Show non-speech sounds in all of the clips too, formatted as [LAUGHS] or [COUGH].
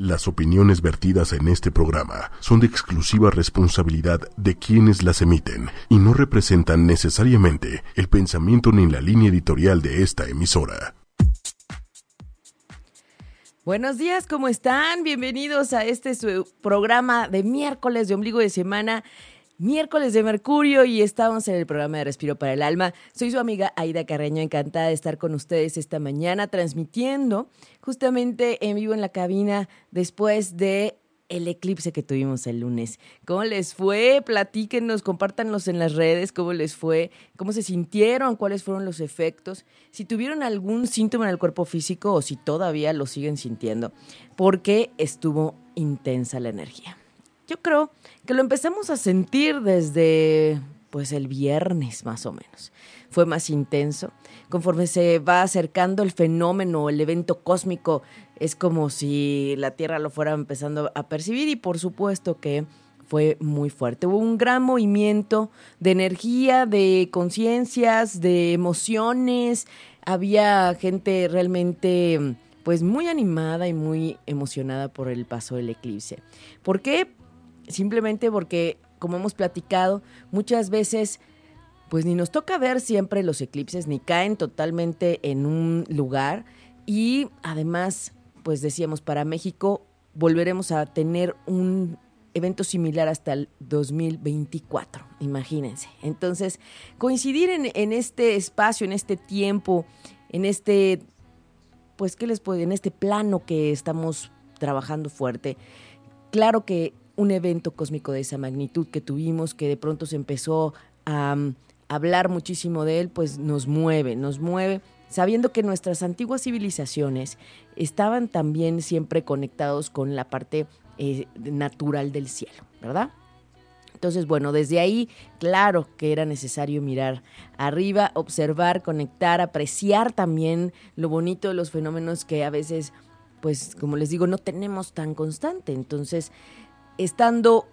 Las opiniones vertidas en este programa son de exclusiva responsabilidad de quienes las emiten y no representan necesariamente el pensamiento ni la línea editorial de esta emisora. Buenos días, ¿cómo están? Bienvenidos a este su programa de miércoles de ombligo de semana miércoles de Mercurio y estamos en el programa de Respiro para el Alma. Soy su amiga Aida Carreño, encantada de estar con ustedes esta mañana transmitiendo justamente en vivo en la cabina después de el eclipse que tuvimos el lunes. ¿Cómo les fue? Platíquenos, compártanos en las redes cómo les fue, cómo se sintieron, cuáles fueron los efectos, si tuvieron algún síntoma en el cuerpo físico o si todavía lo siguen sintiendo, porque estuvo intensa la energía. Yo creo que lo empezamos a sentir desde pues el viernes más o menos. Fue más intenso. Conforme se va acercando el fenómeno, el evento cósmico, es como si la Tierra lo fuera empezando a percibir y por supuesto que fue muy fuerte. Hubo un gran movimiento de energía, de conciencias, de emociones. Había gente realmente pues muy animada y muy emocionada por el paso del eclipse. ¿Por qué? Simplemente porque, como hemos platicado, muchas veces pues ni nos toca ver siempre los eclipses, ni caen totalmente en un lugar. Y además, pues decíamos, para México volveremos a tener un evento similar hasta el 2024, imagínense. Entonces, coincidir en, en este espacio, en este tiempo, en este, pues, ¿qué les puedo En este plano que estamos trabajando fuerte. Claro que un evento cósmico de esa magnitud que tuvimos, que de pronto se empezó a mm, hablar muchísimo de él, pues nos mueve, nos mueve, sabiendo que nuestras antiguas civilizaciones estaban también siempre conectados con la parte eh, natural del cielo, ¿verdad? Entonces, bueno, desde ahí, claro que era necesario mirar arriba, observar, conectar, apreciar también lo bonito de los fenómenos que a veces, pues, como les digo, no tenemos tan constante. Entonces, estando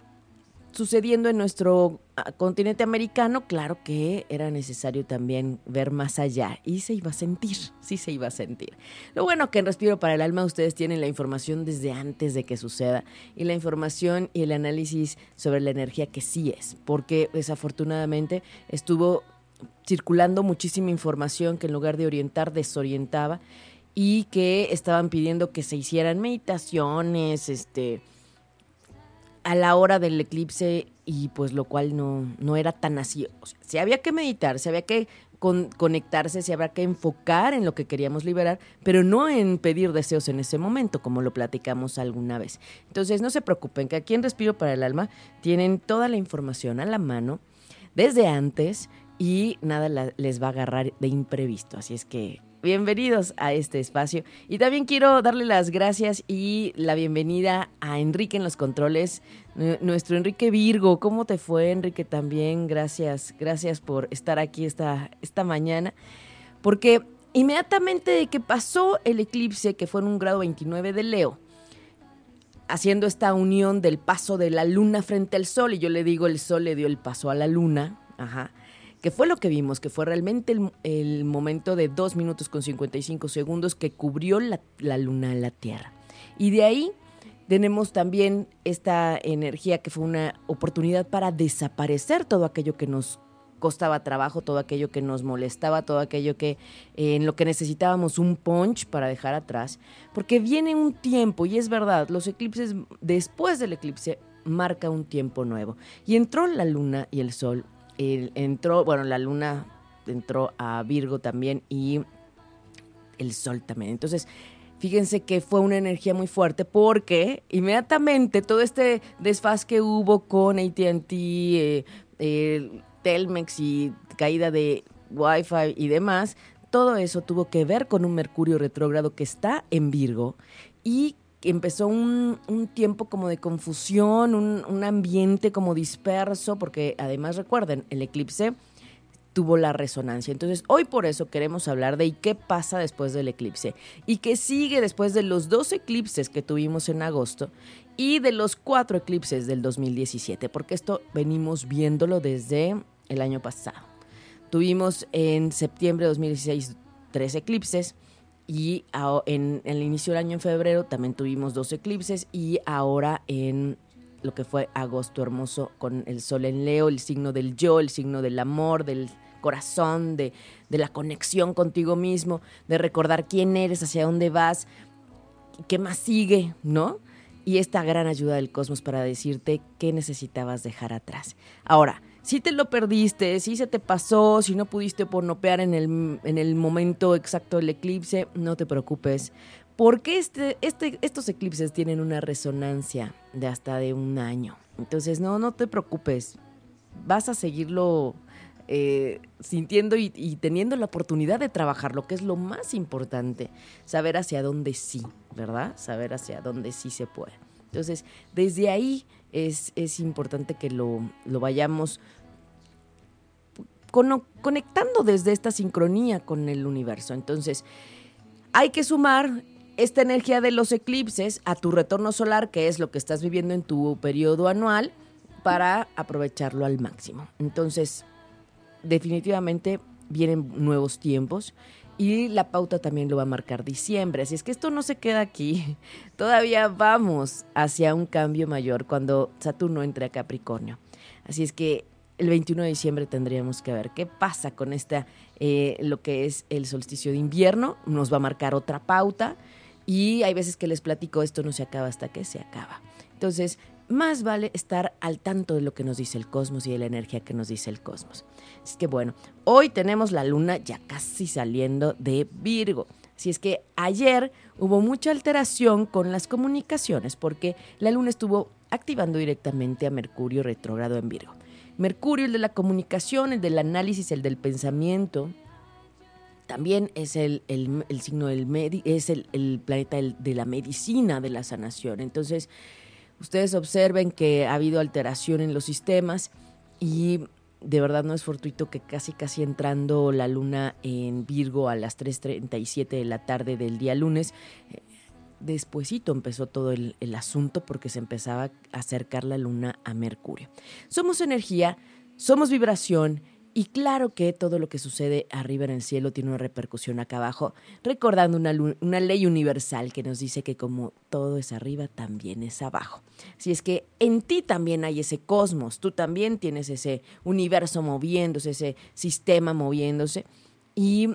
sucediendo en nuestro ah, continente americano, claro que era necesario también ver más allá y se iba a sentir, sí se iba a sentir. Lo bueno que en Respiro para el Alma ustedes tienen la información desde antes de que suceda y la información y el análisis sobre la energía que sí es, porque desafortunadamente estuvo circulando muchísima información que en lugar de orientar desorientaba y que estaban pidiendo que se hicieran meditaciones, este, a la hora del eclipse y pues lo cual no, no era tan así. O se había que meditar, se había que conectarse, se había que enfocar en lo que queríamos liberar, pero no en pedir deseos en ese momento, como lo platicamos alguna vez. Entonces no se preocupen, que aquí en Respiro para el Alma tienen toda la información a la mano desde antes y nada les va a agarrar de imprevisto. Así es que bienvenidos a este espacio. Y también quiero darle las gracias y la bienvenida a Enrique en los controles, nuestro Enrique Virgo. ¿Cómo te fue, Enrique? También gracias, gracias por estar aquí esta, esta mañana. Porque inmediatamente de que pasó el eclipse, que fue en un grado 29 de Leo, haciendo esta unión del paso de la luna frente al sol, y yo le digo, el sol le dio el paso a la luna, ajá que fue lo que vimos, que fue realmente el, momento de 2 minutos con 55 segundos que cubrió la, la luna a la Tierra. Y de ahí tenemos también esta energía que fue una oportunidad para desaparecer todo aquello que nos costaba trabajo, todo aquello que nos molestaba, todo aquello que eh, en lo que necesitábamos un punch para dejar atrás, porque viene un tiempo y es verdad, los eclipses después del eclipse marca un tiempo nuevo y entró la luna y el sol entró, bueno, la luna entró a Virgo también y el sol también. Entonces, fíjense que fue una energía muy fuerte porque inmediatamente todo este desfaz que hubo con ATT, eh, Telmex y caída de Wi-Fi y demás, todo eso tuvo que ver con un Mercurio retrógrado que está en Virgo y empezó un, tiempo como de confusión, un, ambiente como disperso, porque además recuerden, el eclipse tuvo la resonancia. Entonces, hoy por eso queremos hablar de qué pasa después del eclipse y qué sigue después de los dos eclipses que tuvimos en agosto y de los cuatro eclipses del 2017, porque esto venimos viéndolo desde el año pasado. Tuvimos en septiembre de 2016 tres eclipses, y en, el inicio del año en febrero también tuvimos dos eclipses y ahora en lo que fue agosto hermoso con el sol en Leo, el signo del yo, el signo del amor, del corazón, de, de la conexión contigo mismo, de recordar quién eres, hacia dónde vas, qué más sigue, ¿no? Y esta gran ayuda del cosmos para decirte qué necesitabas dejar atrás. Ahora, si te lo perdiste, si se te pasó, si no pudiste pornopear en el, en el momento exacto del eclipse, no te preocupes, porque este, este, estos eclipses tienen una resonancia de hasta de un año. Entonces, no, no te preocupes, vas a seguirlo eh, sintiendo y, y, teniendo la oportunidad de trabajar, lo que es lo más importante, saber hacia dónde sí, ¿verdad? Saber hacia dónde sí se puede. Entonces, desde ahí es, es importante que lo, lo vayamos conectando desde esta sincronía con el universo. Entonces, hay que sumar esta energía de los eclipses a tu retorno solar, que es lo que estás viviendo en tu periodo anual, para aprovecharlo al máximo. Entonces, definitivamente vienen nuevos tiempos y la pauta también lo va a marcar diciembre. Así es que esto no se queda aquí. [LAUGHS] Todavía vamos hacia un cambio mayor cuando Saturno entre a Capricornio. Así es que el 21 de diciembre tendríamos que ver qué pasa con esta, eh, lo que es el solsticio de invierno. Nos va a marcar otra pauta. Y hay veces que les platico, esto no se acaba hasta que se acaba. Entonces, más vale estar al tanto de lo que nos dice el cosmos y de la energía que nos dice el cosmos. Así que bueno, hoy tenemos la luna ya casi saliendo de Virgo. Así es que ayer hubo mucha alteración con las comunicaciones porque la luna estuvo activando directamente a Mercurio retrógrado en Virgo. Mercurio, el de la comunicación, el del análisis, el del pensamiento, también es el, signo del es el, planeta de la medicina, de la sanación. Entonces, ustedes observen que ha habido alteración en los sistemas y de verdad no es fortuito que casi casi entrando la luna en Virgo a las 3.37 de la tarde del día lunes, despuesito empezó todo el, el, asunto porque se empezaba a acercar la luna a Mercurio. Somos energía, somos vibración y claro que todo lo que sucede arriba en el cielo tiene una repercusión acá abajo, recordando una, una, ley universal que nos dice que como todo es arriba, también es abajo. Si es que en ti también hay ese cosmos, tú también tienes ese universo moviéndose, ese sistema moviéndose. Y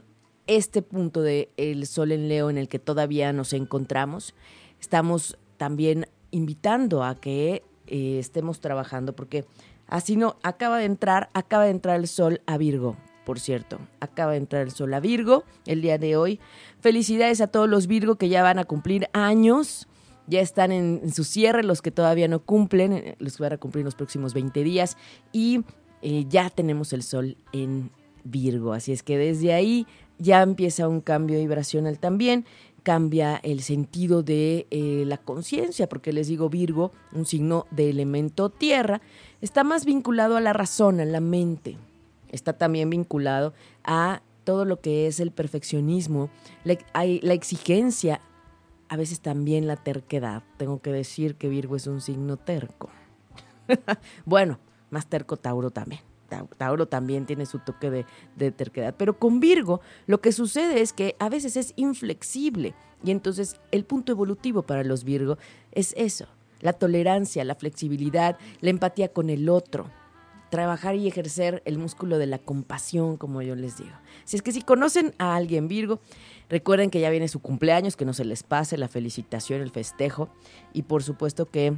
este punto del el sol en Leo en el que todavía nos encontramos, estamos también invitando a que eh, estemos trabajando porque Así no, acaba de entrar, acaba de entrar el sol a Virgo, por cierto. Acaba de entrar el sol a Virgo el día de hoy. Felicidades a todos los Virgo que ya van a cumplir años. Ya están en, su cierre, los que todavía no cumplen, eh, los que van a cumplir en los próximos 20 días. Y eh, ya tenemos el sol en Virgo. Así es que desde ahí ya empieza un cambio vibracional también cambia el sentido de eh, la conciencia, porque les digo Virgo, un signo de elemento tierra, está más vinculado a la razón, a la mente. Está también vinculado a todo lo que es el perfeccionismo, la, la exigencia, a veces también la terquedad. Tengo que decir que Virgo es un signo terco. [LAUGHS] bueno, más terco Tauro también. Tauro también tiene su toque de, de, terquedad. Pero con Virgo lo que sucede es que a veces es inflexible. Y entonces el punto evolutivo para los Virgo es eso, la tolerancia, la flexibilidad, la empatía con el otro, trabajar y ejercer el músculo de la compasión, como yo les digo. Si es que si conocen a alguien Virgo, recuerden que ya viene su cumpleaños, que no se les pase la felicitación, el festejo y por supuesto que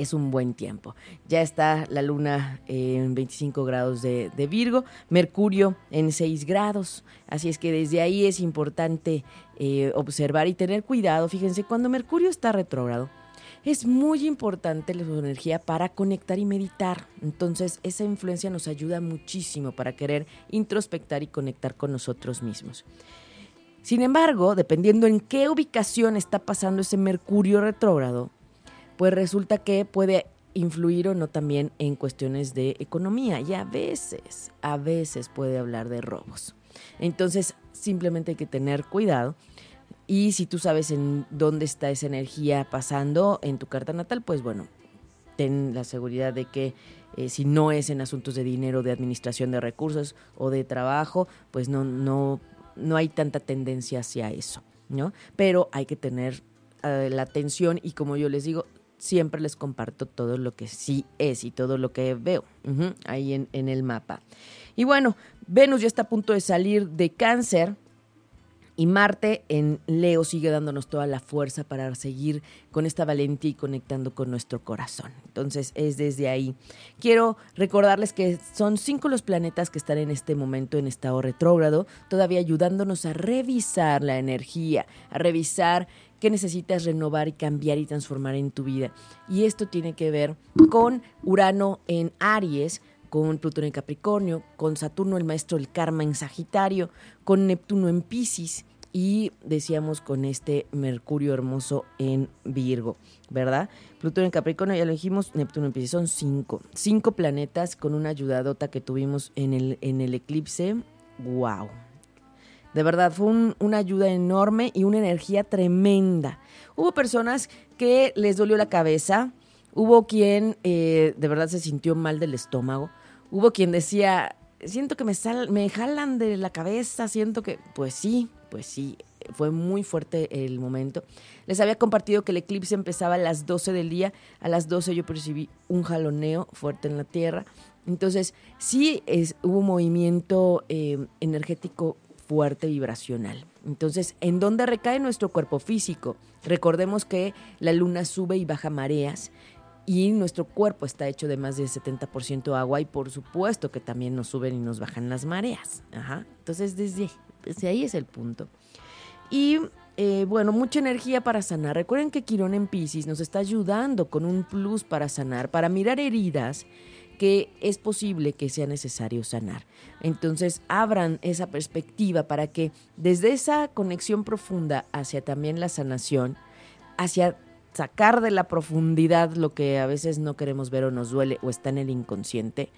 es un buen tiempo. Ya está la luna en 25 grados de, Virgo, Mercurio en 6 grados, así es que desde ahí es importante eh, observar y tener cuidado. Fíjense, cuando Mercurio está retrógrado, es muy importante su energía para conectar y meditar. Entonces, esa influencia nos ayuda muchísimo para querer introspectar y conectar con nosotros mismos. Sin embargo, dependiendo en qué ubicación está pasando ese Mercurio retrógrado, pues resulta que puede influir o no también en cuestiones de economía y a veces, a veces puede hablar de robos. Entonces, simplemente hay que tener cuidado y si tú sabes en dónde está esa energía pasando en tu carta natal, pues bueno, ten la seguridad de que eh, si no es en asuntos de dinero, de administración de recursos o de trabajo, pues no, no, no hay tanta tendencia hacia eso, ¿no? Pero hay que tener eh, la atención y como yo les digo, siempre les comparto todo lo que sí es y todo lo que veo ahí en, en el mapa. Y bueno, Venus ya está a punto de salir de cáncer. Y Marte en Leo sigue dándonos toda la fuerza para seguir con esta valentía y conectando con nuestro corazón. Entonces es desde ahí. Quiero recordarles que son cinco los planetas que están en este momento en estado retrógrado, todavía ayudándonos a revisar la energía, a revisar qué necesitas renovar y cambiar y transformar en tu vida. Y esto tiene que ver con Urano en Aries, con Plutón en Capricornio, con Saturno el maestro del karma en Sagitario, con Neptuno en Pisces y decíamos con este Mercurio hermoso en Virgo, ¿verdad? Plutón en Capricornio, ya lo dijimos, Neptuno en Pisces, son cinco. Cinco planetas con una ayudadota que tuvimos en el, en el eclipse. ¡Wow! De verdad, fue una ayuda enorme y una energía tremenda. Hubo personas que les dolió la cabeza, hubo quien eh, de verdad se sintió mal del estómago, hubo quien decía, siento que me, sal, me jalan de la cabeza, siento que, pues sí, pues sí, fue muy fuerte el momento. Les había compartido que el eclipse empezaba a las 12 del día, a las 12 yo percibí un jaloneo fuerte en la Tierra. Entonces, sí es, hubo movimiento eh, energético fuerte vibracional. Entonces, ¿en dónde recae nuestro cuerpo físico? Recordemos que la luna sube y baja mareas y nuestro cuerpo está hecho de más del 70% agua y por supuesto que también nos suben y nos bajan las mareas. Ajá. Entonces, desde, ahí es el punto. Y eh, bueno, mucha energía para sanar. Recuerden que Quirón en Pisces nos está ayudando con un plus para sanar, para mirar heridas que es posible que sea necesario sanar. Entonces, abran esa perspectiva para que desde esa conexión profunda hacia también la sanación, hacia sacar de la profundidad lo que a veces no queremos ver o nos duele o está en el inconsciente,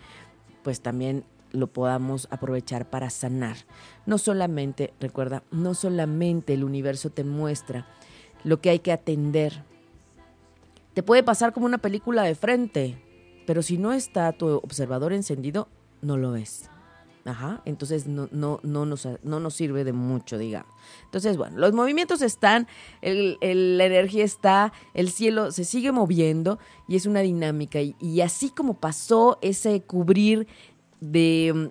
pues también lo podamos aprovechar para sanar. No solamente, recuerda, no solamente el universo te muestra lo que hay que atender. Te puede pasar como una película de frente, pero si no está tu observador encendido, no lo ves. Ajá, entonces no, no, no, nos, no nos sirve de mucho, digamos. Entonces, bueno, los movimientos están, el, la energía está, el cielo se sigue moviendo y es una dinámica. Y, así como pasó ese cubrir de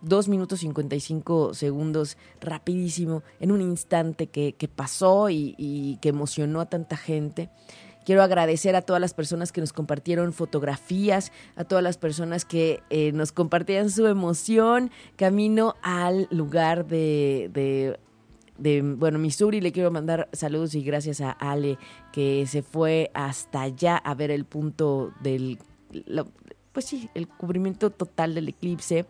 2 mm, minutos 55 segundos, rapidísimo, en un instante que, que pasó y que emocionó a tanta gente, Quiero agradecer a todas las personas que nos compartieron fotografías, a todas las personas que eh, nos compartían su emoción camino al lugar de, de bueno, Missouri. Le quiero mandar saludos y gracias a Ale que se fue hasta allá a ver el punto del, pues sí, el cubrimiento total del eclipse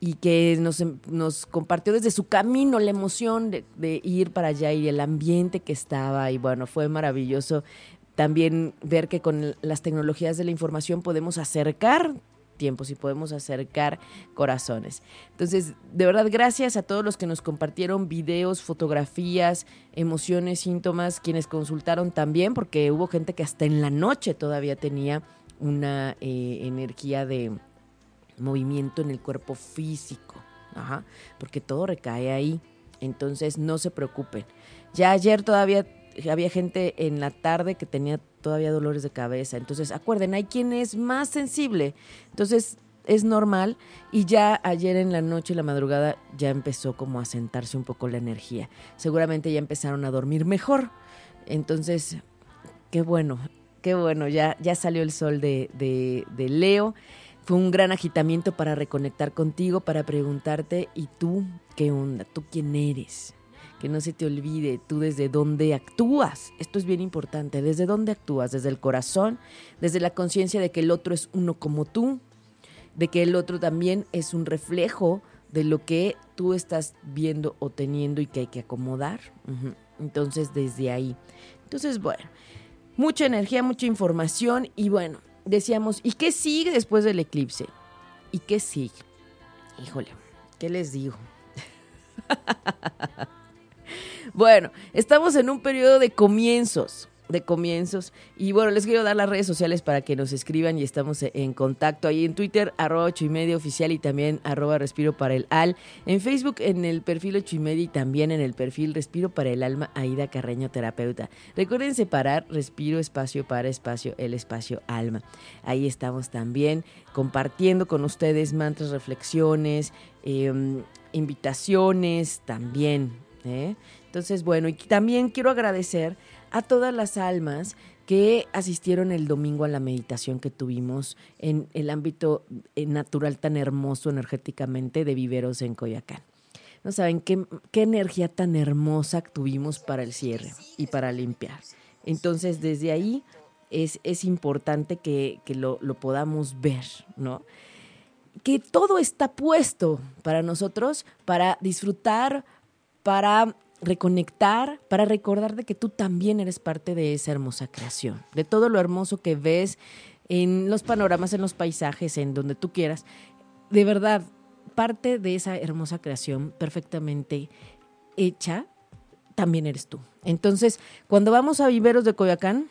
y que nos, nos compartió desde su camino la emoción de, de, ir para allá y el ambiente que estaba y bueno, fue maravilloso también ver que con las tecnologías de la información podemos acercar tiempos y podemos acercar corazones. Entonces, de verdad, gracias a todos los que nos compartieron videos, fotografías, emociones, síntomas, quienes consultaron también, porque hubo gente que hasta en la noche todavía tenía una eh, energía de movimiento en el cuerpo físico, porque todo recae ahí. Entonces, no se preocupen. Ya ayer todavía había gente en la tarde que tenía todavía dolores de cabeza. Entonces, acuerden, hay quien es más sensible. Entonces, es normal y ya ayer en la noche y la madrugada ya empezó como a sentarse un poco la energía. Seguramente ya empezaron a dormir mejor. Entonces, qué bueno, qué bueno, ya, ya salió el sol de, de, de Leo. Fue un gran agitamiento para reconectar contigo, para preguntarte, ¿y tú qué onda? ¿Tú quién eres? Que no se te olvide tú desde dónde actúas. Esto es bien importante, desde dónde actúas, desde el corazón, desde la conciencia de que el otro es uno como tú, de que el otro también es un reflejo de lo que tú estás viendo o teniendo y que hay que acomodar. Entonces, desde ahí. Entonces, bueno, mucha energía, mucha información y bueno, decíamos, ¿y qué sigue después del eclipse? ¿Y qué sigue? Híjole, ¿qué les digo? [LAUGHS] [LAUGHS] Bueno, estamos en un periodo de comienzos, de comienzos. Y bueno, les quiero dar las redes sociales para que nos escriban y estamos en contacto. Ahí en Twitter, arroba ocho y media oficial y también arroba respiro para el al. En Facebook, en el perfil ocho y media y también en el perfil respiro para el alma, Aida Carreño Terapeuta. Recuerden separar respiro, espacio para espacio, el espacio alma. Ahí estamos también compartiendo con ustedes mantras, reflexiones, em, invitaciones también. ¿Eh? Entonces, bueno, y también quiero agradecer a todas las almas que asistieron el domingo a la meditación que tuvimos en el ámbito eh, natural tan hermoso energéticamente de Viveros en Coyacán. No saben qué, qué energía tan hermosa tuvimos para el cierre y para limpiar. Entonces, desde ahí es, es importante que, que lo, lo podamos ver, ¿no? Que todo está puesto para nosotros, para disfrutar, para reconectar, para recordar de que tú también eres parte de esa hermosa creación, de todo lo hermoso que ves en los panoramas, en los paisajes, en donde tú quieras. De verdad, parte de esa hermosa creación perfectamente hecha, también eres tú. Entonces, cuando vamos a Viveros de Coyoacán,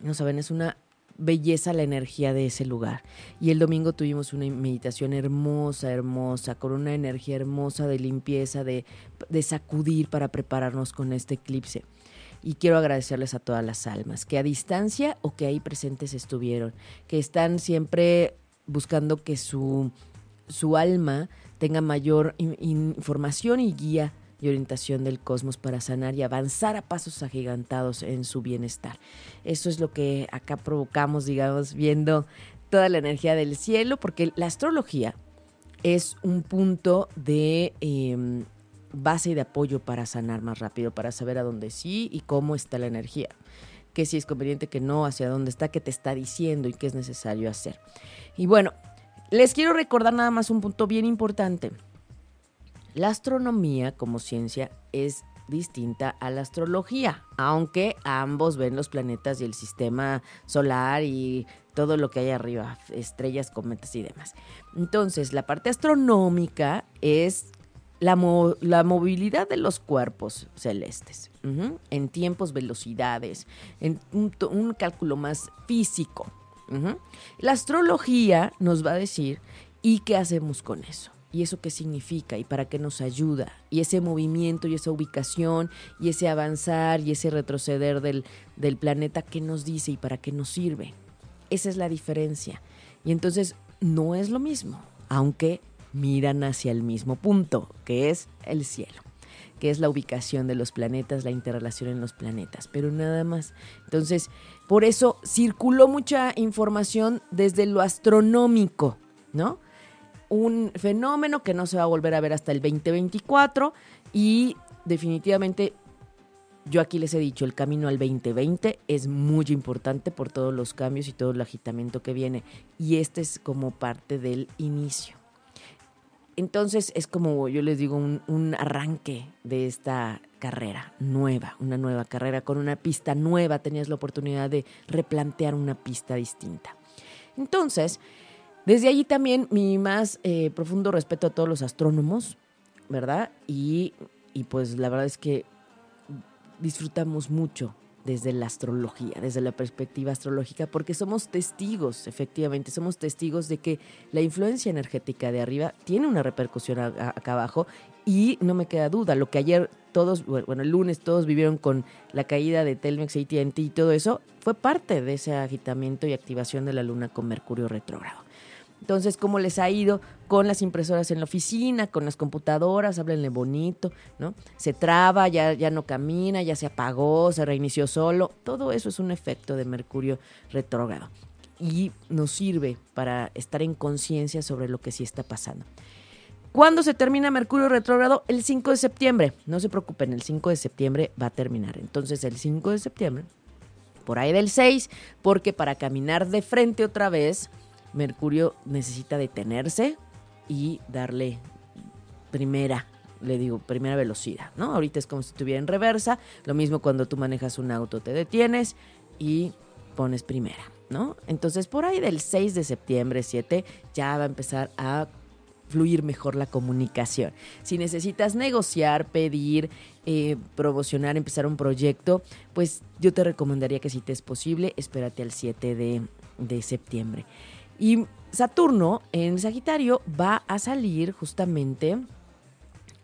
no saben, es una belleza la energía de ese lugar. Y el domingo tuvimos una meditación hermosa, hermosa, con una energía hermosa de limpieza, de, de sacudir para prepararnos con este eclipse. Y quiero agradecerles a todas las almas que a distancia o que ahí presentes estuvieron, que están siempre buscando que su, su alma tenga mayor información y guía y orientación del cosmos para sanar y avanzar a pasos agigantados en su bienestar. Eso es lo que acá provocamos, digamos, viendo toda la energía del cielo, porque la astrología es un punto de em, base y de apoyo para sanar más rápido, para saber a dónde sí y cómo está la energía que si es conveniente, que no, hacia dónde está, qué te está diciendo y qué es necesario hacer. Y bueno, les quiero recordar nada más un punto bien importante. La astronomía como ciencia es distinta a la astrología, aunque ambos ven los planetas y el sistema solar y todo lo que hay arriba, estrellas, cometas y demás. Entonces, la parte astronómica es la, movilidad de los cuerpos celestes, en tiempos, velocidades, en un, cálculo más físico. La astrología nos va a decir, ¿y qué hacemos con eso? Y eso qué significa y para qué nos ayuda y ese movimiento y esa ubicación y ese avanzar y ese retroceder del, del planeta qué nos dice y para qué nos sirve. Esa es la diferencia. Y entonces no es lo mismo, aunque miran hacia el mismo punto, que es el cielo que es la ubicación de los planetas, la interrelación en los planetas, pero nada más. Entonces, por eso circuló mucha información desde lo astronómico, ¿no? Un fenómeno que no se va a volver a ver hasta el 2024 y definitivamente yo aquí les he dicho, el camino al 2020 es muy importante por todos los cambios y todo el agitamiento que viene y este es como parte del inicio. Entonces es como yo les digo, un, un arranque de esta carrera nueva, una nueva carrera con una pista nueva, tenías la oportunidad de replantear una pista distinta. Entonces, desde allí también mi más eh, profundo respeto a todos los astrónomos, ¿verdad? Y, y pues la verdad es que disfrutamos mucho desde la astrología, desde la perspectiva astrológica, porque somos testigos, efectivamente, somos testigos de que la influencia energética de arriba tiene una repercusión acá abajo y no me queda duda, lo que ayer todos, bueno, el lunes todos vivieron con la caída de Telmex, AT&T y todo eso, fue parte de ese agitamiento y activación de la luna con Mercurio retrógrado. Entonces, ¿cómo les ha ido con las impresoras en la oficina, con las computadoras? Háblenle bonito, ¿no? Se traba, ya, ya no camina, ya se apagó, se reinició solo. Todo eso es un efecto de Mercurio retrógrado y nos sirve para estar en conciencia sobre lo que sí está pasando. ¿Cuándo se termina Mercurio retrógrado? El 5 de septiembre. No se preocupen, el 5 de septiembre va a terminar. Entonces, el 5 de septiembre, por ahí del 6, porque para caminar de frente otra vez Mercurio necesita detenerse y darle primera, le digo, primera velocidad, ¿no? Ahorita es como si estuviera en reversa, lo mismo cuando tú manejas un auto, te detienes y pones primera, ¿no? Entonces por ahí del 6 de septiembre, 7, ya va a empezar a fluir mejor la comunicación. Si necesitas negociar, pedir, eh, promocionar, empezar un proyecto, pues yo te recomendaría que si te es posible, espérate al 7 de, de septiembre. Y Saturno en Sagitario va a salir justamente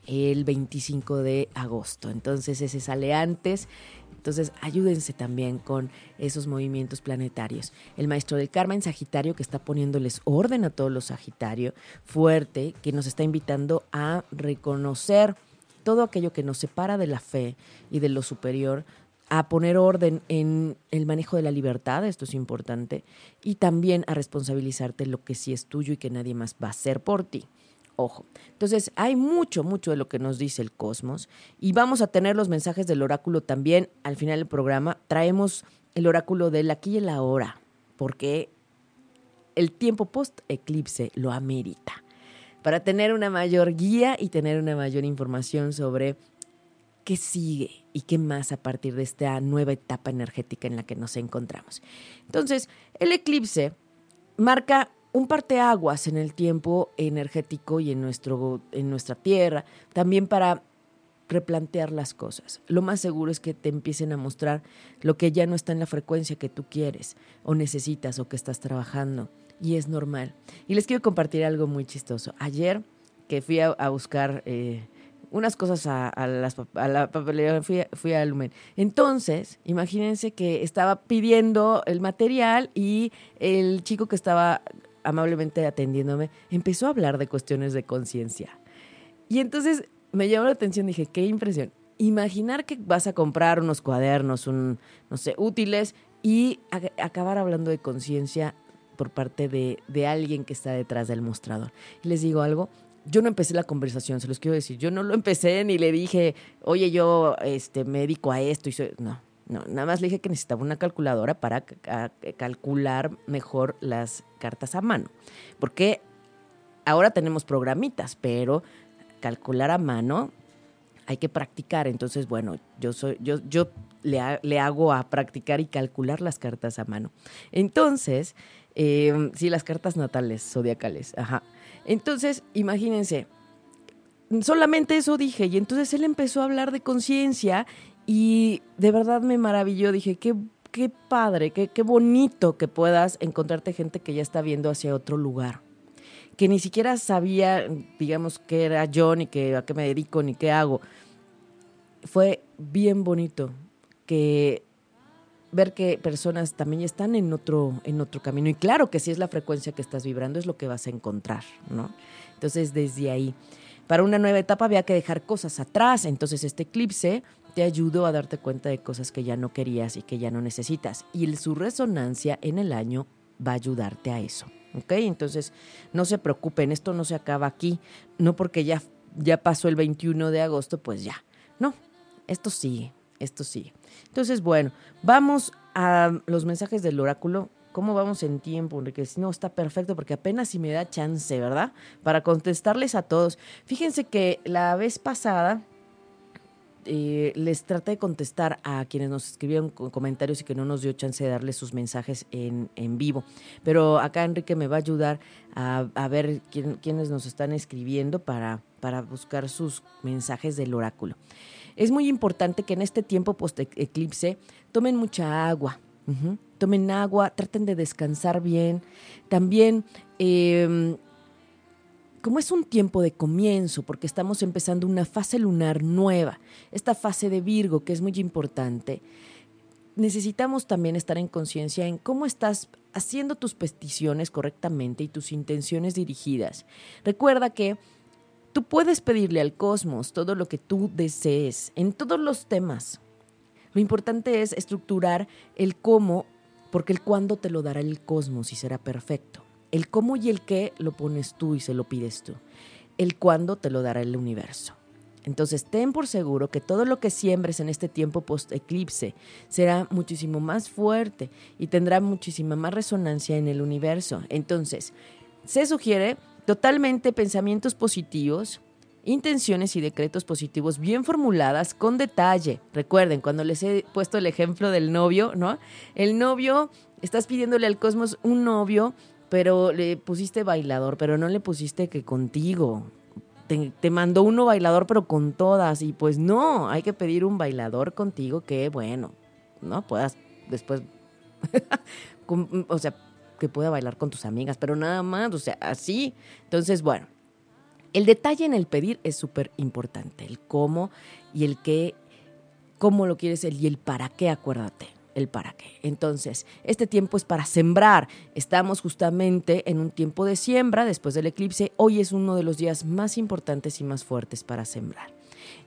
el 25 de agosto. Entonces ese sale antes. Entonces ayúdense también con esos movimientos planetarios. El maestro del karma en Sagitario que está poniéndoles orden a todos los Sagitario, fuerte, que nos está invitando a reconocer todo aquello que nos separa de la fe y de lo superior, a poner orden en el manejo de la libertad, esto es importante, y también a responsabilizarte lo que sí es tuyo y que nadie más va a hacer por ti. Ojo. Entonces, hay mucho, mucho de lo que nos dice el cosmos y vamos a tener los mensajes del oráculo también al final del programa. Traemos el oráculo del aquí y el ahora, porque el tiempo post-eclipse lo amerita, para tener una mayor guía y tener una mayor información sobre qué sigue y qué más a partir de esta nueva etapa energética en la que nos encontramos. Entonces, el eclipse marca un parteaguas en el tiempo energético y en, nuestro, en nuestra tierra, también para replantear las cosas. Lo más seguro es que te empiecen a mostrar lo que ya no está en la frecuencia que tú quieres o necesitas o que estás trabajando. Y es normal. Y les quiero compartir algo muy chistoso. Ayer que fui a, buscar eh, unas cosas a, a la papelería, fui, fui a Lumen. Entonces, imagínense que estaba pidiendo el material y el chico que estaba amablemente atendiéndome, empezó a hablar de cuestiones de conciencia. Y entonces me llamó la atención, dije, qué impresión. Imaginar que vas a comprar unos cuadernos, un, no sé, útiles y acabar hablando de conciencia por parte de, de, alguien que está detrás del mostrador. Y les digo algo, yo no empecé la conversación, se los quiero decir, yo no lo empecé ni le dije, oye, yo este, me dedico a esto y soy, no, no, nada más le dije que necesitaba una calculadora para calcular mejor las cartas a mano. Porque ahora tenemos programitas, pero calcular a mano hay que practicar. Entonces, bueno, yo soy, yo, yo le, le hago a practicar y calcular las cartas a mano. Entonces, eh, sí, las cartas natales, zodiacales, ajá. Entonces, imagínense, solamente eso dije, y entonces él empezó a hablar de conciencia y de verdad me maravilló, dije, qué, qué padre, qué, qué bonito que puedas encontrarte gente que ya está viendo hacia otro lugar que ni siquiera sabía, digamos, qué era yo, ni que, a qué me dedico, ni qué hago. Fue bien bonito que ver que personas también están en otro, en otro camino. Y claro que si es la frecuencia que estás vibrando, es lo que vas a encontrar, ¿no? Entonces, desde ahí. Para una nueva etapa había que dejar cosas atrás. Entonces, este eclipse te ayudó a darte cuenta de cosas que ya no querías y que ya no necesitas. Y su resonancia en el año va a ayudarte a eso. ¿Ok? Entonces, no se preocupen, esto no se acaba aquí. No porque ya, ya pasó el 21 de agosto, pues ya. No, esto sigue, esto sigue. Entonces, bueno, vamos a los mensajes del oráculo. ¿Cómo vamos en tiempo? Porque si no, está perfecto, porque apenas si me da chance, ¿verdad? Para contestarles a todos. Fíjense que la vez pasada eh, les traté de contestar a quienes nos escribieron comentarios y que no nos dio chance de darles sus mensajes en, en vivo. Pero acá Enrique me va a ayudar a, a ver quiénes nos están escribiendo para, para buscar sus mensajes del oráculo. Es muy importante que en este tiempo post-eclipse tomen mucha agua. Tomen agua, traten de descansar bien. También eh, como es un tiempo de comienzo, porque estamos empezando una fase lunar nueva, esta fase de Virgo que es muy importante, necesitamos también estar en conciencia en cómo estás haciendo tus peticiones correctamente y tus intenciones dirigidas. Recuerda que tú puedes pedirle al cosmos todo lo que tú desees en todos los temas. Lo importante es estructurar el cómo, porque el cuándo te lo dará el cosmos y será perfecto. El cómo y el qué lo pones tú y se lo pides tú. El cuándo te lo dará el universo. Entonces, ten por seguro que todo lo que siembres en este tiempo post-eclipse será muchísimo más fuerte y tendrá muchísima más resonancia en el universo. Entonces, se sugiere totalmente pensamientos positivos, intenciones y decretos positivos bien formuladas con detalle. Recuerden, cuando les he puesto el ejemplo del novio, ¿no? El novio, estás pidiéndole al cosmos un novio pero le pusiste bailador, pero no le pusiste que contigo. Te, mandó uno bailador, pero con todas. Y pues no, hay que pedir un bailador contigo que, bueno, ¿no? Puedas después, [LAUGHS] o sea, que pueda bailar con tus amigas, pero nada más, o sea, así. Entonces, bueno, el detalle en el pedir es súper importante, el cómo y el qué, cómo lo quieres y el para qué, acuérdate el para qué. Entonces, este tiempo es para sembrar. Estamos justamente en un tiempo de siembra después del eclipse. Hoy es uno de los días más importantes y más fuertes para sembrar.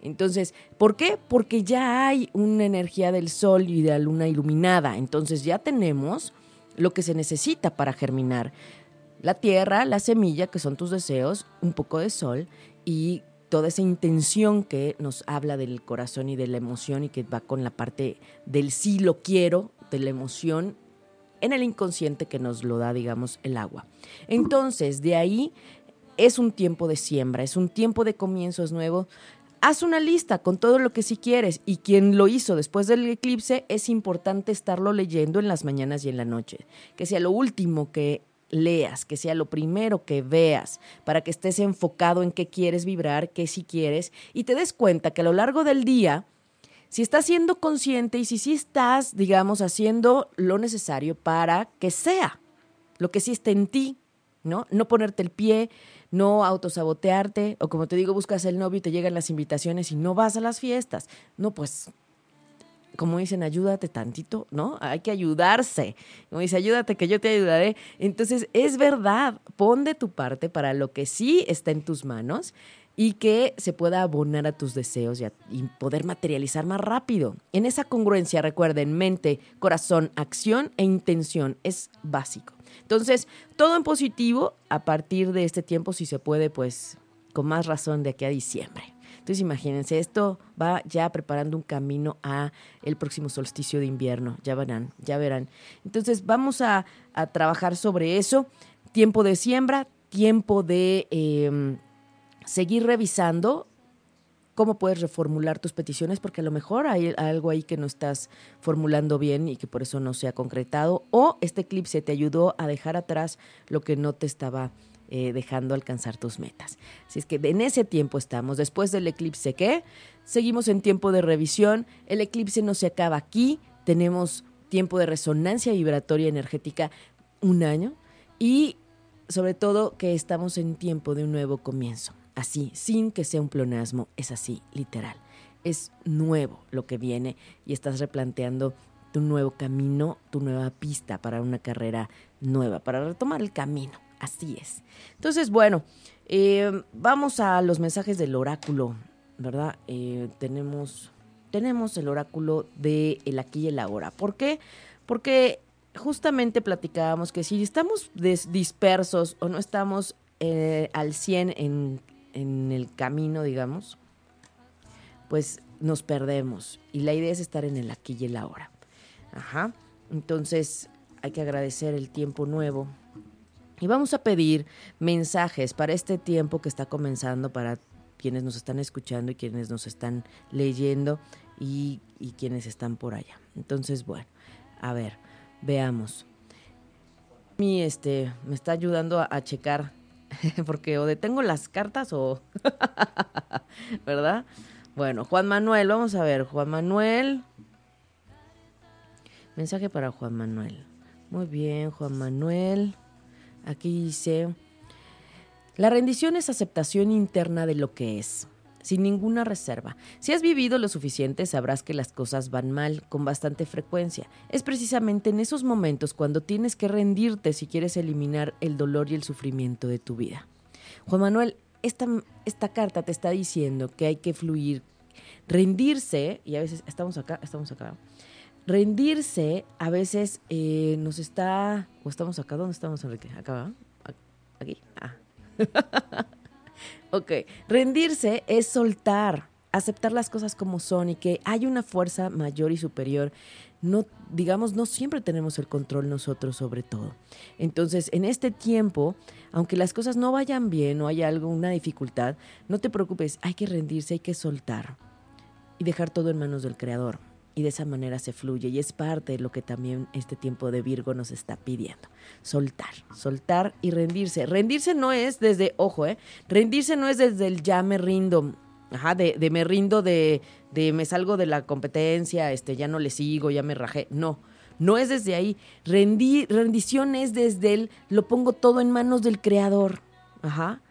Entonces, ¿por qué? Porque ya hay una energía del sol y de la luna iluminada. Entonces ya tenemos lo que se necesita para germinar. La tierra, la semilla, que son tus deseos, un poco de sol y toda esa intención que nos habla del corazón y de la emoción y que va con la parte del sí lo quiero, de la emoción en el inconsciente que nos lo da, digamos, el agua. Entonces, de ahí es un tiempo de siembra, es un tiempo de comienzos nuevos. Haz una lista con todo lo que sí quieres. Y quien lo hizo después del eclipse es importante estarlo leyendo en las mañanas y en la noche, que sea lo último que leas, que sea lo primero que veas, para que estés enfocado en qué quieres vibrar, qué sí quieres, y te des cuenta que a lo largo del día, si estás siendo consciente y si sí estás, digamos, haciendo lo necesario para que sea lo que sí esté en ti, ¿no? No ponerte el pie, no autosabotearte, o como te digo, buscas el novio y te llegan las invitaciones y no vas a las fiestas. No, pues, como dicen, ayúdate tantito, ¿no? Hay que ayudarse. Como dice, ayúdate que yo te ayudaré. Entonces, es verdad, pon de tu parte para lo que sí está en tus manos y que se pueda abonar a tus deseos y, y, poder materializar más rápido. En esa congruencia, recuerden, mente, corazón, acción e intención es básico. Entonces, todo en positivo a partir de este tiempo, si se puede, pues con más razón de aquí a diciembre. Entonces, imagínense, esto va ya preparando un camino a el próximo solsticio de invierno. Ya verán, ya verán. Entonces, vamos a, a trabajar sobre eso. Tiempo de siembra, tiempo de eh, seguir revisando cómo puedes reformular tus peticiones, porque a lo mejor hay algo ahí que no estás formulando bien y que por eso no se ha concretado, o este eclipse te ayudó a dejar atrás lo que no te estaba eh, dejando alcanzar tus metas. Así es que en ese tiempo estamos. Después del eclipse, ¿qué? Seguimos en tiempo de revisión. El eclipse no se acaba aquí. Tenemos tiempo de resonancia vibratoria energética un año y sobre todo que estamos en tiempo de un nuevo comienzo así, sin que sea un pleonasmo, es así, literal. Es nuevo lo que viene y estás replanteando tu nuevo camino, tu nueva pista para una carrera nueva, para retomar el camino. Así es. Entonces, bueno, eh, vamos a los mensajes del oráculo, ¿verdad? Eh, tenemos, tenemos el oráculo de el aquí y el ahora. ¿Por qué? Porque justamente platicábamos que si estamos dispersos o no estamos eh, al 100 en en el camino, digamos, pues nos perdemos. Y la idea es estar en el aquí y el ahora. Ajá. Entonces hay que agradecer el tiempo nuevo. Y vamos a pedir mensajes para este tiempo que está comenzando, para quienes nos están escuchando y quienes nos están leyendo y, y quienes están por allá. Entonces, bueno, a ver, veamos. Mi este me está ayudando a, a checar [LAUGHS] porque o detengo las cartas o... [LAUGHS] ¿Verdad? Bueno, Juan Manuel, vamos a ver, Juan Manuel. Mensaje para Juan Manuel. Muy bien, Juan Manuel. Aquí dice, la rendición es aceptación interna de lo que es sin ninguna reserva. Si has vivido lo suficiente, sabrás que las cosas van mal con bastante frecuencia. Es precisamente en esos momentos cuando tienes que rendirte si quieres eliminar el dolor y el sufrimiento de tu vida. Juan Manuel, esta, esta carta te está diciendo que hay que fluir, rendirse, y a veces estamos acá, estamos acá. Rendirse a veces eh, nos está, o estamos acá, ¿dónde estamos Enrique? Acá, aquí, ah. [LAUGHS] Ok, rendirse es soltar, aceptar las cosas como son y que hay una fuerza mayor y superior. No, digamos, no siempre tenemos el control nosotros sobre todo. Entonces, en este tiempo, aunque las cosas no vayan bien o haya algo, una dificultad, no te preocupes, hay que rendirse, hay que soltar y dejar todo en manos del Creador. Y de esa manera se fluye y es parte de lo que también este tiempo de Virgo nos está pidiendo. Soltar, soltar y rendirse. Rendirse no es desde, ojo, ¿eh? rendirse no es desde el ya me rindo, ajá, de, de me rindo, de, de me salgo de la competencia, este, ya no le sigo, ya me rajé, no. No es desde ahí. rendición es desde el lo pongo todo en manos del creador. Ajá.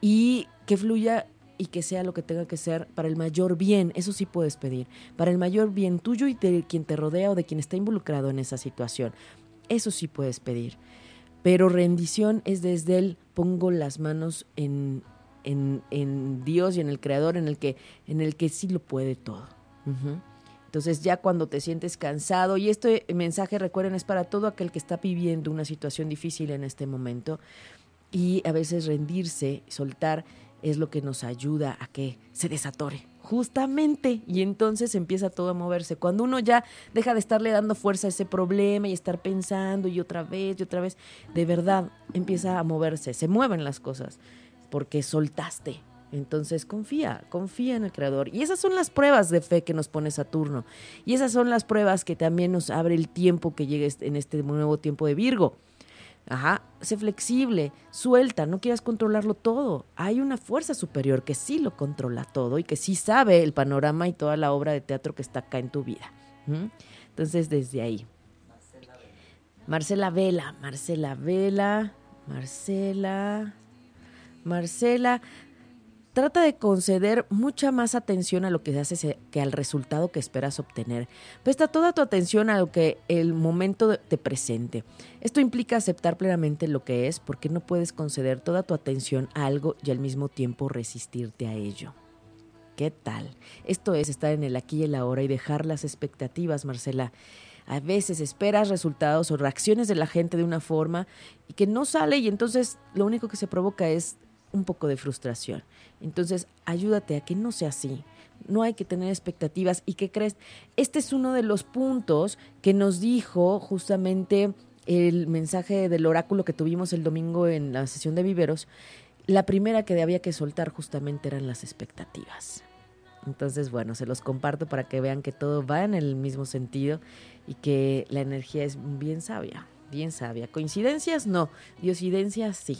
Y que fluya y que sea lo que tenga que ser para el mayor bien, eso sí puedes pedir, para el mayor bien tuyo y de quien te rodea o de quien está involucrado en esa situación. Eso sí puedes pedir. Pero rendición es desde él pongo las manos en, en, Dios y en el Creador, en el que, en el que sí lo puede todo. Entonces ya cuando te sientes cansado, y este mensaje recuerden es para todo aquel que está viviendo una situación difícil en este momento, y a veces rendirse, soltar, es lo que nos ayuda a que se desatore. Justamente, y entonces empieza todo a moverse. Cuando uno ya deja de estarle dando fuerza a ese problema y estar pensando y otra vez y otra vez, de verdad empieza a moverse, se mueven las cosas, porque soltaste. Entonces confía, confía en el Creador. Y esas son las pruebas de fe que nos pone Saturno. Y esas son las pruebas que también nos abre el tiempo que llegue en este nuevo tiempo de Virgo. Ajá, sé flexible, suelta, no quieras controlarlo todo. Hay una fuerza superior que sí lo controla todo y que sí sabe el panorama y toda la obra de teatro que está acá en tu vida. Entonces, desde ahí. Marcela Vela, Marcela Vela, Marcela, Marcela, Trata de conceder mucha más atención a lo que haces que al resultado que esperas obtener. Presta toda tu atención a lo que el momento te presente. Esto implica aceptar plenamente lo que es porque no puedes conceder toda tu atención a algo y al mismo tiempo resistirte a ello. ¿Qué tal? Esto es estar en el aquí y el ahora y dejar las expectativas, Marcela. A veces esperas resultados o reacciones de la gente de una forma y que no sale y entonces lo único que se provoca es un poco de frustración. Entonces, ayúdate a que no sea así. No hay que tener expectativas. ¿Y qué crees? Este es uno de los puntos que nos dijo justamente el mensaje del oráculo que tuvimos el domingo en la sesión de viveros. La primera que había que soltar justamente eran las expectativas. Entonces, bueno, se los comparto para que vean que todo va en el mismo sentido y que la energía es bien sabia, bien sabia. Coincidencias no, diosidencias sí.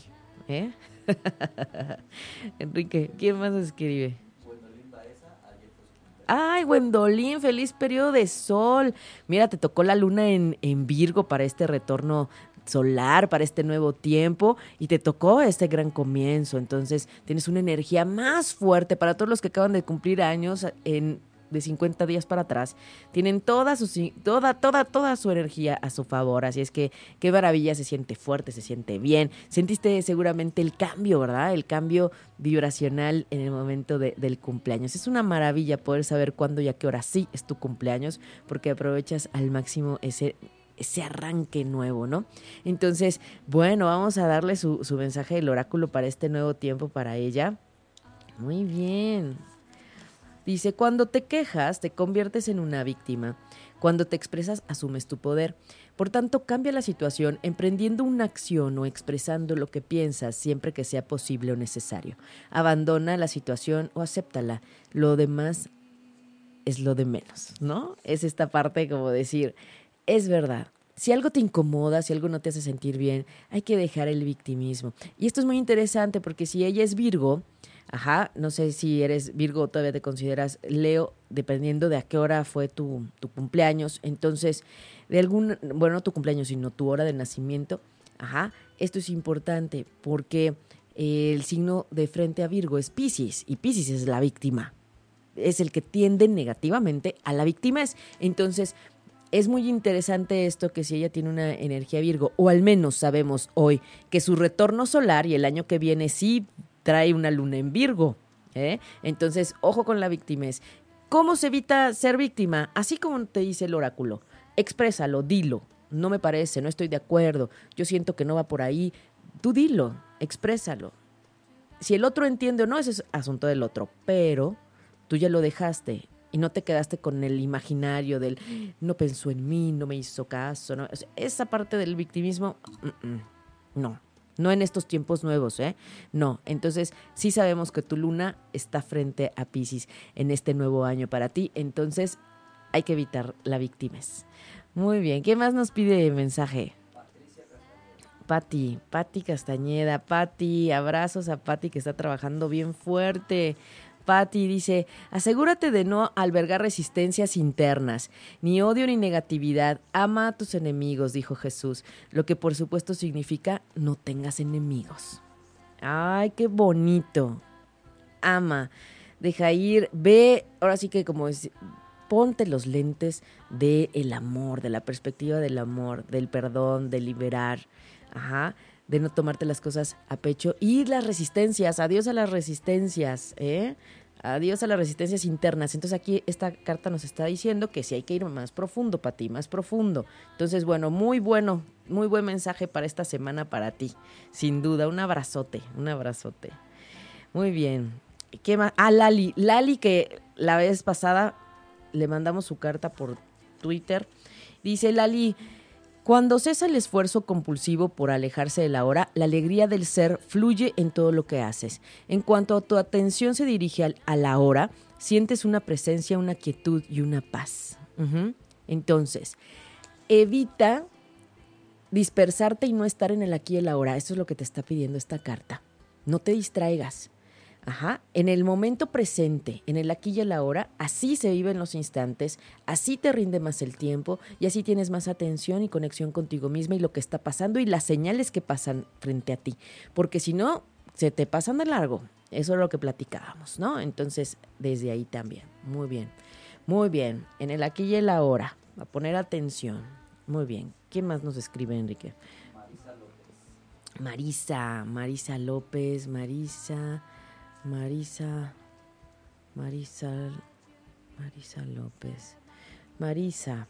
¿eh? [LAUGHS] Enrique, ¿quién más escribe? Ay, Gwendolyn, feliz periodo de sol. Mira, te tocó la luna en, en Virgo para este retorno solar, para este nuevo tiempo y te tocó este gran comienzo. Entonces tienes una energía más fuerte para todos los que acaban de cumplir años en de 50 días para atrás, tienen toda su, toda, toda, toda su energía a su favor. Así es que qué maravilla, se siente fuerte, se siente bien. Sentiste seguramente el cambio, ¿verdad? El cambio vibracional en el momento del cumpleaños. Es una maravilla poder saber cuándo y a qué hora sí es tu cumpleaños, porque aprovechas al máximo ese ese arranque nuevo, ¿no? Entonces, bueno, vamos a darle su, su mensaje del oráculo para este nuevo tiempo para ella. Muy bien. Dice, cuando te quejas, te conviertes en una víctima. Cuando te expresas, asumes tu poder. Por tanto, cambia la situación emprendiendo una acción o expresando lo que piensas siempre que sea posible o necesario. Abandona la situación o acéptala. Lo demás es lo de menos, ¿no? Es esta parte como decir, es verdad. Si algo te incomoda, si algo no te hace sentir bien, hay que dejar el victimismo. Y esto es muy interesante porque si ella es Virgo, Ajá, no sé si eres Virgo o todavía te consideras Leo, dependiendo de a qué hora fue tu, tu cumpleaños. Entonces, de algún, bueno, no tu cumpleaños, sino tu hora de nacimiento. Ajá, esto es importante porque el signo de frente a Virgo es Pisces y Pisces es la víctima. Es el que tiende negativamente a la víctima. Entonces, es muy interesante esto que si ella tiene una energía Virgo, o al menos sabemos hoy que su retorno solar y el año que viene sí trae una luna en Virgo. ¿eh? Entonces, ojo con la víctima. ¿Cómo se evita ser víctima? Así como te dice el oráculo. Exprésalo, dilo. No me parece, no estoy de acuerdo. Yo siento que no va por ahí. Tú dilo, exprésalo. Si el otro entiende o no, ese es asunto del otro. Pero tú ya lo dejaste y no te quedaste con el imaginario del no pensó en mí, no me hizo caso. ¿no? esa parte del victimismo, mm, mm, no. No en estos tiempos nuevos, ¿eh? No. Entonces, sí sabemos que tu luna está frente a Pisces en este nuevo año para ti. Entonces, hay que evitar la víctima. Muy bien, ¿qué más nos pide mensaje? Pati, Pati Castañeda, Pati, abrazos a Pati que está trabajando bien fuerte. Patti dice, asegúrate de no albergar resistencias internas, ni odio ni negatividad. Ama a tus enemigos, dijo Jesús, lo que por supuesto significa no tengas enemigos. Ay, qué bonito. Ama, deja ir, ve, ahora sí que como es, ponte los lentes del el amor, de la perspectiva del amor, del perdón, de liberar, ajá, de no tomarte las cosas a pecho y las resistencias, adiós a las resistencias, ¿eh? Adiós a las resistencias internas. Entonces aquí esta carta nos está diciendo que si hay que ir más profundo para ti, más profundo. Entonces, bueno, muy bueno, muy buen mensaje para esta semana para ti. Sin duda, un abrazote, un abrazote. Muy bien. ¿Qué más? Ah, Lali. Lali que la vez pasada le mandamos su carta por Twitter. Dice Lali, cuando cesa el esfuerzo compulsivo por alejarse de la hora, la alegría del ser fluye en todo lo que haces. En cuanto tu atención se dirige a la hora, sientes una presencia, una quietud y una paz. Entonces, evita dispersarte y no estar en el aquí y el ahora. Eso es lo que te está pidiendo esta carta. No te distraigas. Ajá, en el momento presente, en el aquí y el ahora, así se viven los instantes, así te rinde más el tiempo y así tienes más atención y conexión contigo misma y lo que está pasando y las señales que pasan frente a ti. Porque si no, se te pasan de largo. Eso es lo que platicábamos, ¿no? Entonces, desde ahí también. Muy bien. Muy bien. En el aquí y el ahora. A poner atención. Muy bien. ¿Quién más nos escribe, Enrique? Marisa López. Marisa, Marisa López, Marisa. Marisa, Marisa, Marisa López. Marisa,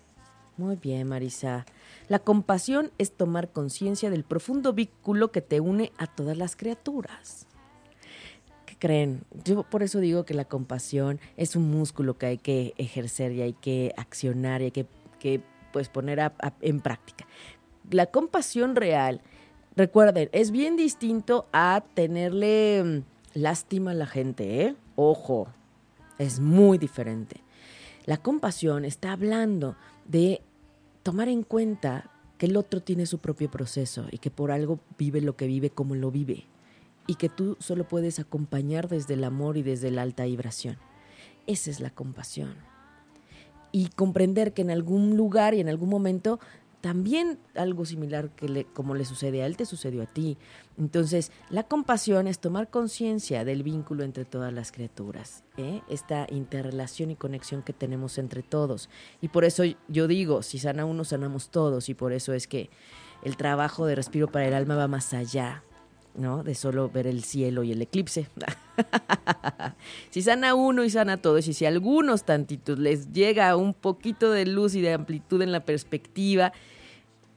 muy bien Marisa. La compasión es tomar conciencia del profundo vínculo que te une a todas las criaturas. ¿Qué creen? Yo por eso digo que la compasión es un músculo que hay que ejercer y hay que accionar y hay que, pues, poner en práctica. La compasión real, recuerden, es bien distinto a tenerle lástima a la gente, ¿eh? Ojo, es muy diferente. La compasión está hablando de tomar en cuenta que el otro tiene su propio proceso y que por algo vive lo que vive como lo vive y que tú solo puedes acompañar desde el amor y desde la alta vibración. Esa es la compasión. Y comprender que en algún lugar y en algún momento también algo similar que le, como le sucede a él, te sucedió a ti. Entonces, la compasión es tomar conciencia del vínculo entre todas las criaturas, ¿eh? esta interrelación y conexión que tenemos entre todos. Y por eso yo digo, si sana uno, sanamos todos. Y por eso es que el trabajo de respiro para el alma va más allá. ¿no? De solo ver el cielo y el eclipse. [LAUGHS] si sana uno y sana todos, y si a algunos tantitos les llega un poquito de luz y de amplitud en la perspectiva,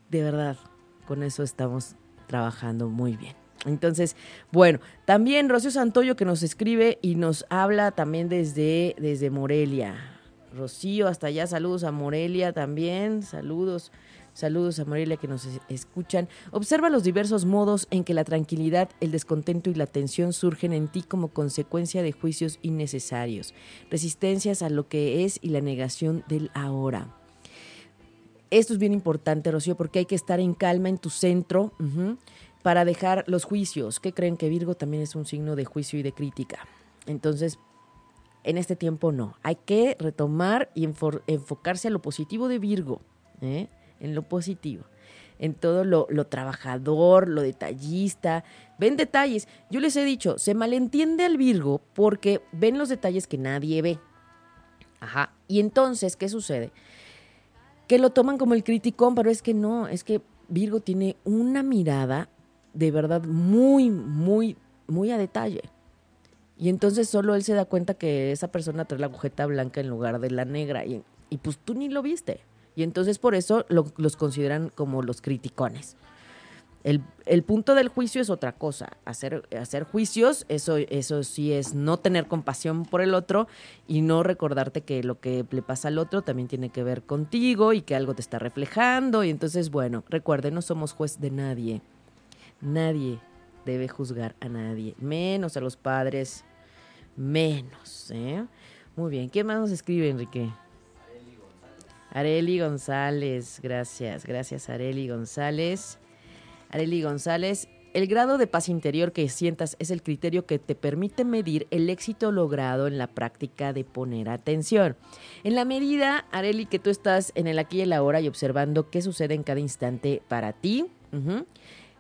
de verdad, con eso estamos trabajando muy bien. Entonces, bueno, también Rocío Santoyo que nos escribe y nos habla también desde, desde Morelia. Rocío, hasta allá, saludos a Morelia también, saludos, saludos a Morelia que nos escuchan. Observa los diversos modos en que la tranquilidad, el descontento y la tensión surgen en ti como consecuencia de juicios innecesarios, resistencias a lo que es y la negación del ahora. Esto es bien importante, Rocío, porque hay que estar en calma en tu centro para dejar los juicios. ¿Qué creen que Virgo también es un signo de juicio y de crítica? Entonces, en este tiempo no. Hay que retomar y enfocarse a lo positivo de Virgo, ¿eh? en lo positivo, en todo lo, lo, trabajador, lo detallista. Ven detalles. Yo les he dicho, se malentiende al Virgo porque ven los detalles que nadie ve. Ajá. Y entonces, ¿qué sucede? Que lo toman como el criticón, pero es que no, es que Virgo tiene una mirada de verdad muy, muy, muy a detalle. Y entonces solo él se da cuenta que esa persona trae la agujeta blanca en lugar de la negra. Y, y pues tú ni lo viste. Y entonces por eso los consideran como los criticones. El, punto del juicio es otra cosa. Hacer, hacer juicios, eso, eso sí es no tener compasión por el otro y no recordarte que lo que le pasa al otro también tiene que ver contigo y que algo te está reflejando. Y entonces, bueno, recuerde, no somos juez de nadie. Nadie debe juzgar a nadie, menos a los padres, menos. ¿eh? Muy bien, ¿quién más nos escribe, Enrique? Areli González, gracias, gracias Areli González. Areli González, el grado de paz interior que sientas es el criterio que te permite medir el éxito logrado en la práctica de poner atención. En la medida, Areli, que tú estás en el aquí y el ahora y observando qué sucede en cada instante para ti,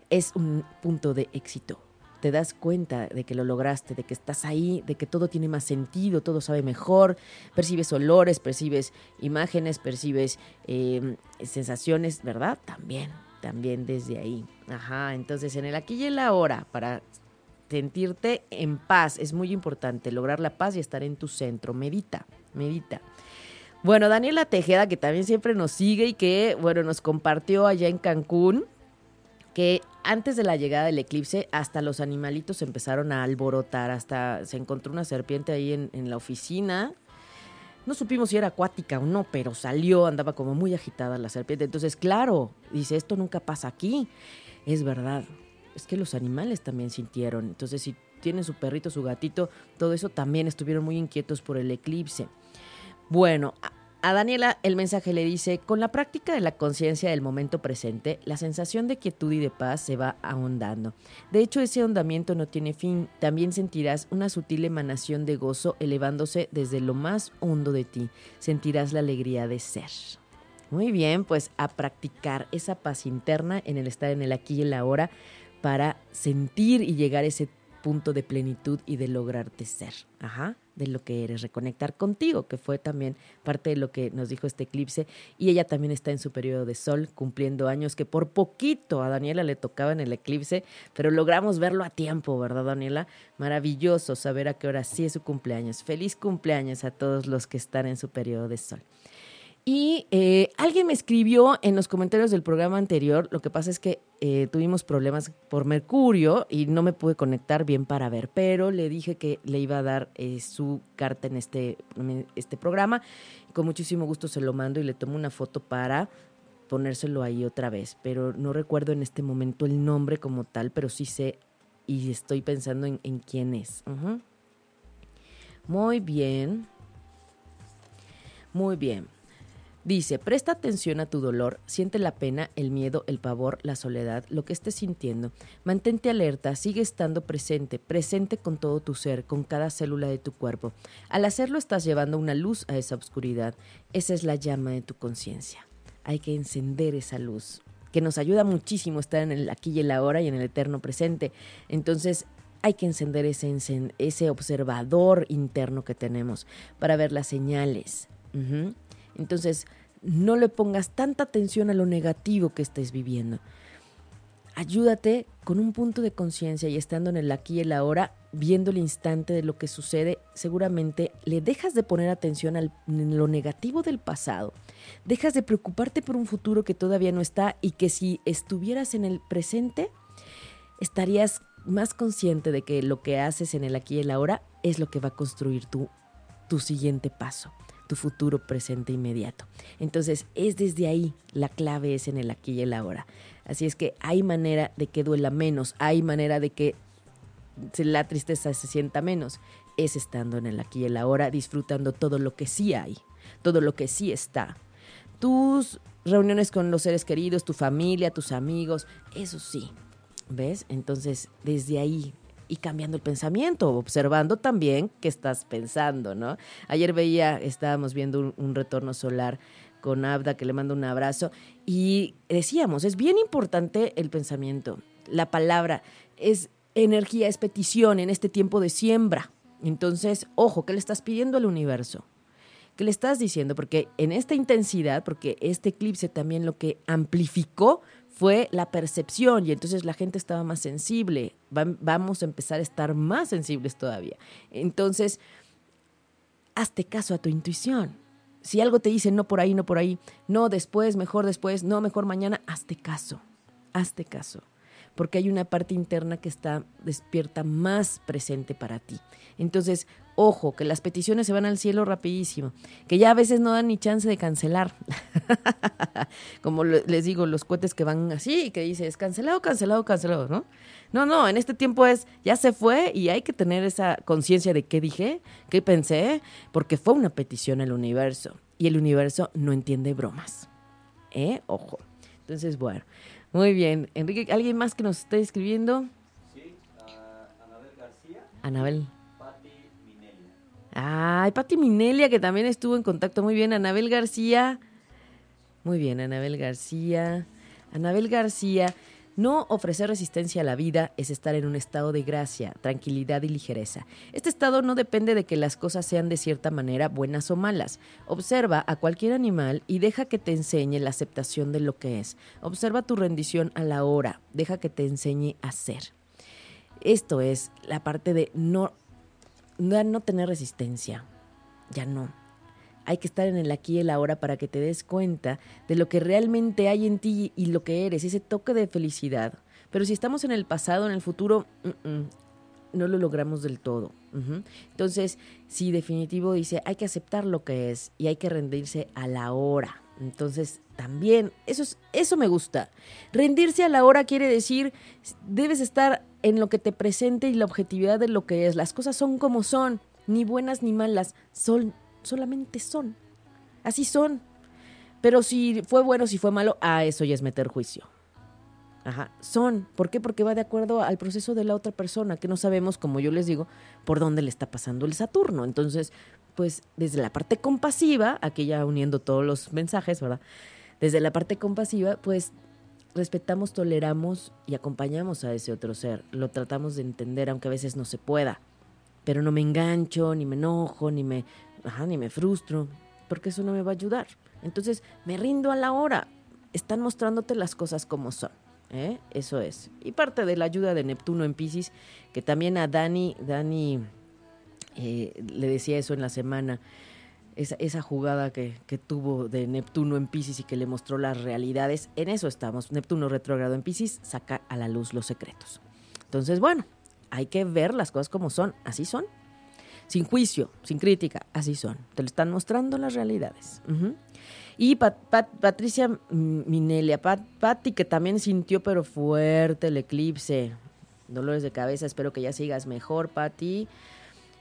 es un punto de éxito te das cuenta de que lo lograste, de que estás ahí, de que todo tiene más sentido, todo sabe mejor, percibes olores, percibes imágenes, percibes em, sensaciones, ¿verdad? También, también desde ahí. Ajá, entonces en el aquí y el ahora, para sentirte en paz, es muy importante lograr la paz y estar en tu centro. Medita, medita. Bueno, Daniela Tejeda, que también siempre nos sigue y que, bueno, nos compartió allá en Cancún, que antes de la llegada del eclipse, hasta los animalitos empezaron a alborotar, hasta se encontró una serpiente ahí en, la oficina. No supimos si era acuática o no, pero salió, andaba como muy agitada la serpiente. Entonces, claro, dice, esto nunca pasa aquí. Es verdad, es que los animales también sintieron. Entonces, si tienen su perrito, su gatito, todo eso también estuvieron muy inquietos por el eclipse. Bueno, a Daniela el mensaje le dice, con la práctica de la conciencia del momento presente, la sensación de quietud y de paz se va ahondando. De hecho, ese ahondamiento no tiene fin. También sentirás una sutil emanación de gozo elevándose desde lo más hondo de ti. Sentirás la alegría de ser. Muy bien, pues a practicar esa paz interna en el estar en el aquí y el ahora para sentir y llegar a ese punto de plenitud y de lograrte ser. Ajá de lo que eres, reconectar contigo, que fue también parte de lo que nos dijo este eclipse. Y ella también está en su periodo de sol, cumpliendo años, que por poquito a Daniela le tocaba en el eclipse, pero logramos verlo a tiempo, ¿verdad, Daniela? Maravilloso saber a qué hora sí es su cumpleaños. Feliz cumpleaños a todos los que están en su periodo de sol. Y eh, alguien me escribió en los comentarios del programa anterior, lo que pasa es que eh, tuvimos problemas por Mercurio y no me pude conectar bien para ver, pero le dije que le iba a dar eh, su carta en este, este programa. Con muchísimo gusto se lo mando y le tomo una foto para ponérselo ahí otra vez, pero no recuerdo en este momento el nombre como tal, pero sí sé y estoy pensando en, quién es. Muy bien. Muy bien. Dice, presta atención a tu dolor, siente la pena, el miedo, el pavor, la soledad, lo que estés sintiendo. Mantente alerta, sigue estando presente, presente con todo tu ser, con cada célula de tu cuerpo. Al hacerlo estás llevando una luz a esa oscuridad. Esa es la llama de tu conciencia. Hay que encender esa luz, que nos ayuda muchísimo estar en el aquí y el ahora y en el eterno presente. Entonces, hay que encender ese observador interno que tenemos para ver las señales. Entonces, no le pongas tanta atención a lo negativo que estés viviendo. Ayúdate con un punto de conciencia y estando en el aquí y el ahora, viendo el instante de lo que sucede, seguramente le dejas de poner atención a lo negativo del pasado. Dejas de preocuparte por un futuro que todavía no está y que si estuvieras en el presente, estarías más consciente de que lo que haces en el aquí y el ahora es lo que va a construir tu, tu siguiente paso tu futuro presente inmediato. Entonces es desde ahí, la clave es en el aquí y el ahora. Así es que hay manera de que duela menos, hay manera de que la tristeza se sienta menos. Es estando en el aquí y el ahora, disfrutando todo lo que sí hay, todo lo que sí está. Tus reuniones con los seres queridos, tu familia, tus amigos, eso sí. ¿Ves? Entonces, desde ahí y cambiando el pensamiento, observando también qué estás pensando, ¿no? Ayer veía, estábamos viendo un, retorno solar con Abda, que le mando un abrazo, y decíamos, es bien importante el pensamiento, la palabra, es energía, es petición en este tiempo de siembra. Entonces, ojo, ¿qué le estás pidiendo al universo? ¿Qué le estás diciendo? Porque en esta intensidad, porque este eclipse también lo que amplificó fue la percepción y entonces la gente estaba más sensible. vamos a empezar a estar más sensibles todavía. Entonces, hazte caso a tu intuición. Si algo te dice no por ahí, no por ahí, no después, mejor después, no mejor mañana, hazte caso. Hazte caso porque hay una parte interna que está despierta más presente para ti. Entonces, ojo, que las peticiones se van al cielo rapidísimo, que ya a veces no dan ni chance de cancelar. [LAUGHS] Como les digo, los cohetes que van así, que dices, cancelado, cancelado, cancelado, ¿no? No, no, en este tiempo es, ya se fue y hay que tener esa conciencia de qué dije, qué pensé, porque fue una petición al universo. y el universo no entiende bromas. ¿Eh? Ojo. Entonces, bueno, muy bien. Enrique, ¿alguien más que nos esté escribiendo? Sí, Anabel García. Anabel. Pati Minelia. Ay, Pati Minelia, que también estuvo en contacto. Muy bien, Anabel García. Muy bien, Anabel García. Anabel García. No ofrecer resistencia a la vida es estar en un estado de gracia, tranquilidad y ligereza. Este estado no depende de que las cosas sean de cierta manera buenas o malas. Observa a cualquier animal y deja que te enseñe la aceptación de lo que es. Observa tu rendición a la hora, deja que te enseñe a ser. Esto es la parte de no, no, tener resistencia. Ya no hay que estar en el aquí y el ahora para que te des cuenta de lo que realmente hay en ti y lo que eres, ese toque de felicidad. Pero si estamos en el pasado, en el futuro, no lo logramos del todo. Entonces, sí, definitivo dice, hay que aceptar lo que es y hay que rendirse a la hora. Entonces, también, eso, es, eso me gusta. Rendirse a la hora quiere decir, debes estar en lo que te presente y la objetividad de lo que es. Las cosas son como son, ni buenas ni malas, son solamente son. Así son. Pero si fue bueno, si fue malo, a eso ya es meter juicio. Ajá, son. ¿Por qué? Porque va de acuerdo al proceso de la otra persona, que no sabemos, como yo les digo, por dónde le está pasando el Saturno. Entonces, pues desde la parte compasiva, aquí ya uniendo todos los mensajes, ¿verdad? Desde la parte compasiva, pues respetamos, toleramos y acompañamos a ese otro ser. Lo tratamos de entender, aunque a veces no se pueda. Pero no me engancho, ni me enojo, ni me ajá, ni me frustro, porque eso no me va a ayudar. Entonces, me rindo a la hora. Están mostrándote las cosas como son. ¿eh? Eso es. Y parte de la ayuda de Neptuno en Pisces, que también a Dani, Dani eh, le decía eso en la semana, esa, esa jugada que, que, tuvo de Neptuno en Pisces y que le mostró las realidades, en eso estamos. Neptuno retrógrado en Pisces saca a la luz los secretos. Entonces, bueno, hay que ver las cosas como son, así son sin juicio, sin crítica, así son. Te lo están mostrando las realidades. Y Patricia Minelia, Pat, Patti, que también sintió pero fuerte el eclipse, dolores de cabeza, espero que ya sigas mejor, Patti.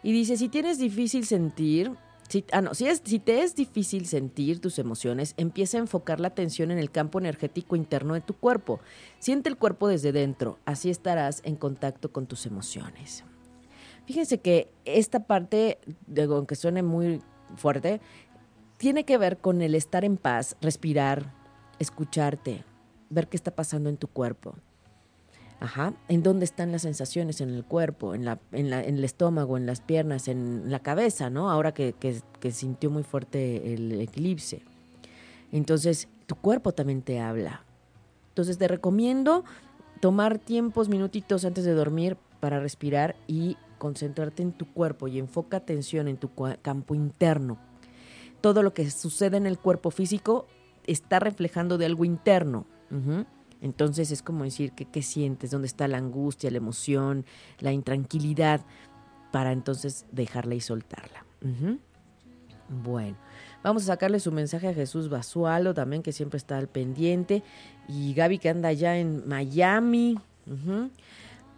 Y dice, si tienes difícil sentir, si, ah, no, si, si te es difícil sentir tus emociones, empieza a enfocar la atención en el campo energético interno de tu cuerpo. Siente el cuerpo desde dentro, así estarás en contacto con tus emociones. Fíjense que esta parte, aunque suene muy fuerte, tiene que ver con el estar en paz, respirar, escucharte, ver qué está pasando en tu cuerpo. Ajá. ¿En dónde están las sensaciones en el cuerpo, en, la, en, la, en el estómago, en las piernas, en la cabeza, ¿no? Ahora que, que, que sintió muy fuerte el eclipse. Entonces, tu cuerpo también te habla. Entonces, te recomiendo tomar tiempos, minutitos antes de dormir para respirar y concentrarte en tu cuerpo y enfoca atención en tu campo interno. Todo lo que sucede en el cuerpo físico está reflejando de algo interno. Entonces es como decir que qué sientes, dónde está la angustia, la emoción, la intranquilidad, para entonces dejarla y soltarla. Bueno, vamos a sacarle su mensaje a Jesús Basualo también, que siempre está al pendiente, y Gaby que anda allá en Miami.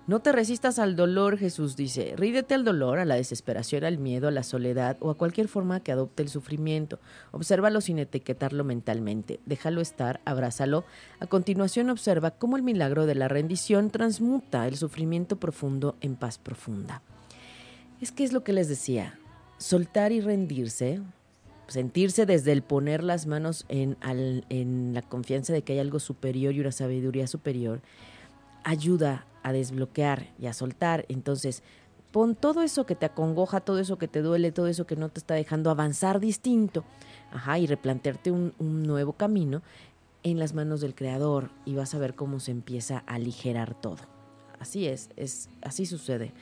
No te resistas al dolor, Jesús dice. Rídete al dolor, a la desesperación, al miedo, a la soledad o a cualquier forma que adopte el sufrimiento. Obsérvalo sin etiquetarlo mentalmente. Déjalo estar, abrázalo. A continuación observa cómo el milagro de la rendición transmuta el sufrimiento profundo en paz profunda. Es que es lo que les decía. Soltar y rendirse, sentirse desde el poner las manos en, la confianza de que hay algo superior y una sabiduría superior, ayuda a desbloquear y a soltar. Entonces, pon todo eso que te acongoja, todo eso que te duele, todo eso que no te está dejando avanzar distinto, ajá, y replantearte un, nuevo camino en las manos del creador y vas a ver cómo se empieza a aligerar todo. Así es, es así sucede.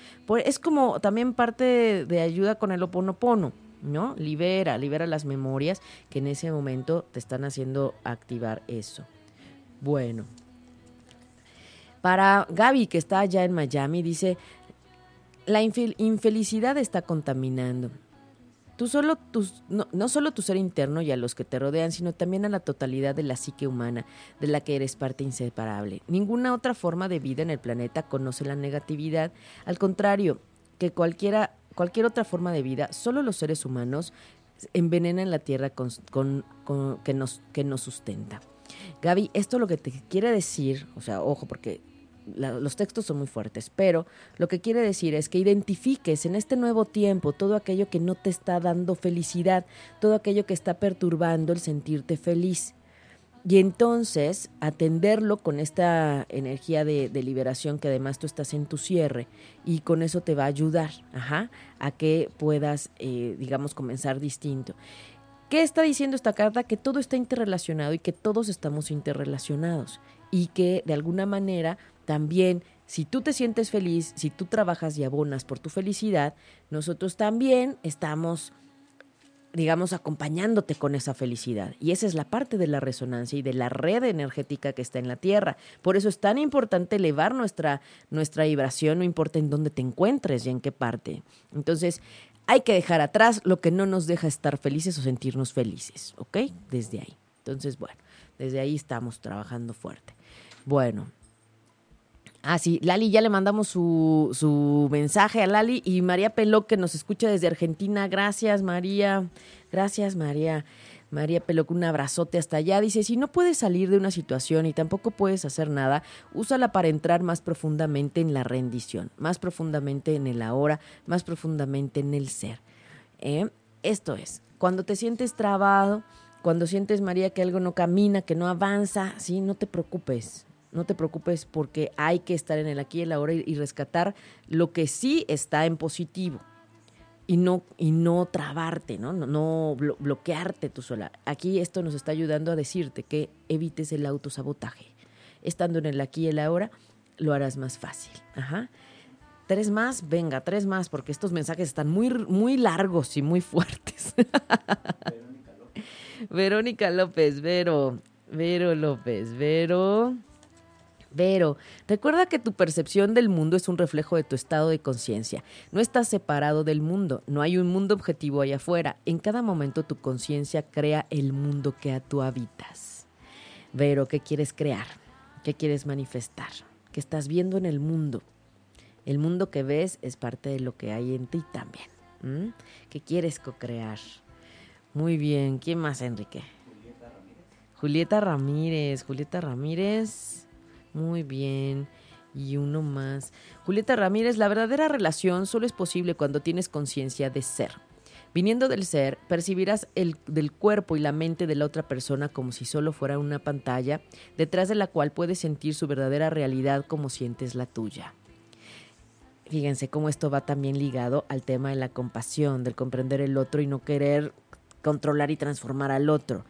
es como también parte de, ayuda con el oponopono, ¿no? Libera, libera las memorias que en ese momento te están haciendo activar eso. Bueno, para Gaby, que está allá en Miami, dice, la infelicidad está contaminando. Tú solo, no, no, solo tu ser interno y a los que te rodean, sino también a la totalidad de la psique humana, de la que eres parte inseparable. Ninguna otra forma de vida en el planeta conoce la negatividad. Al contrario, que cualquiera, cualquier otra forma de vida, solo los seres humanos envenenan la tierra con, que, nos, que nos sustenta. Gaby, esto lo que te quiere decir, o sea, ojo, porque los textos son muy fuertes, pero lo que quiere decir es que identifiques en este nuevo tiempo todo aquello que no te está dando felicidad, todo aquello que está perturbando el sentirte feliz. Y entonces atenderlo con esta energía de, liberación que además tú estás en tu cierre y con eso te va a ayudar a que puedas, eh, digamos, comenzar distinto. ¿Qué está diciendo esta carta? Que todo está interrelacionado y que todos estamos interrelacionados y que de alguna manera también si tú te sientes feliz, si tú trabajas y abonas por tu felicidad, nosotros también estamos digamos, acompañándote con esa felicidad. Y esa es la parte de la resonancia y de la red energética que está en la Tierra. Por eso es tan importante elevar nuestra, nuestra vibración, no importa en dónde te encuentres y en qué parte. Entonces, hay que dejar atrás lo que no nos deja estar felices o sentirnos felices, ¿ok? Desde ahí. Entonces, bueno, desde ahí estamos trabajando fuerte. Bueno, Ah, sí, Lali, ya le mandamos su, su mensaje a Lali y María Peló, que nos escucha desde Argentina. Gracias, María. Gracias, María. María Peló, un abrazote hasta allá. Dice, si no puedes salir de una situación y tampoco puedes hacer nada, úsala para entrar más profundamente en la rendición, más profundamente en el ahora, más profundamente en el ser. ¿Eh? Esto es, cuando te sientes trabado, cuando sientes, María, que algo no camina, que no avanza, sí, no te preocupes no te preocupes porque hay que estar en el aquí y el ahora y, rescatar lo que sí está en positivo y no, y no trabarte, ¿no? No, bloquearte tú sola. Aquí esto nos está ayudando a decirte que evites el autosabotaje. Estando en el aquí y el ahora, lo harás más fácil. Ajá. Tres más, venga, tres más, porque estos mensajes están muy, muy largos y muy fuertes. Verónica López. Verónica López, Vero. Vero López, Vero. Pero recuerda que tu percepción del mundo es un reflejo de tu estado de conciencia. No estás separado del mundo, no hay un mundo objetivo allá afuera. En cada momento tu conciencia crea el mundo que tú habitas. Pero, ¿qué quieres crear? ¿Qué quieres manifestar? ¿Qué estás viendo en el mundo? El mundo que ves es parte de lo que hay en ti también. ¿Qué quieres co-crear? Muy bien. ¿Quién más, Enrique? Julieta Ramírez. Julieta Ramírez. Julieta Ramírez. Muy bien. Y uno más. Julieta Ramírez, la verdadera relación solo es posible cuando tienes conciencia de ser. Viniendo del ser, percibirás el del cuerpo y la mente de la otra persona como si solo fuera una pantalla, detrás de la cual puedes sentir su verdadera realidad como sientes la tuya. Fíjense cómo esto va también ligado al tema de la compasión, del comprender el otro y no querer controlar y transformar al otro.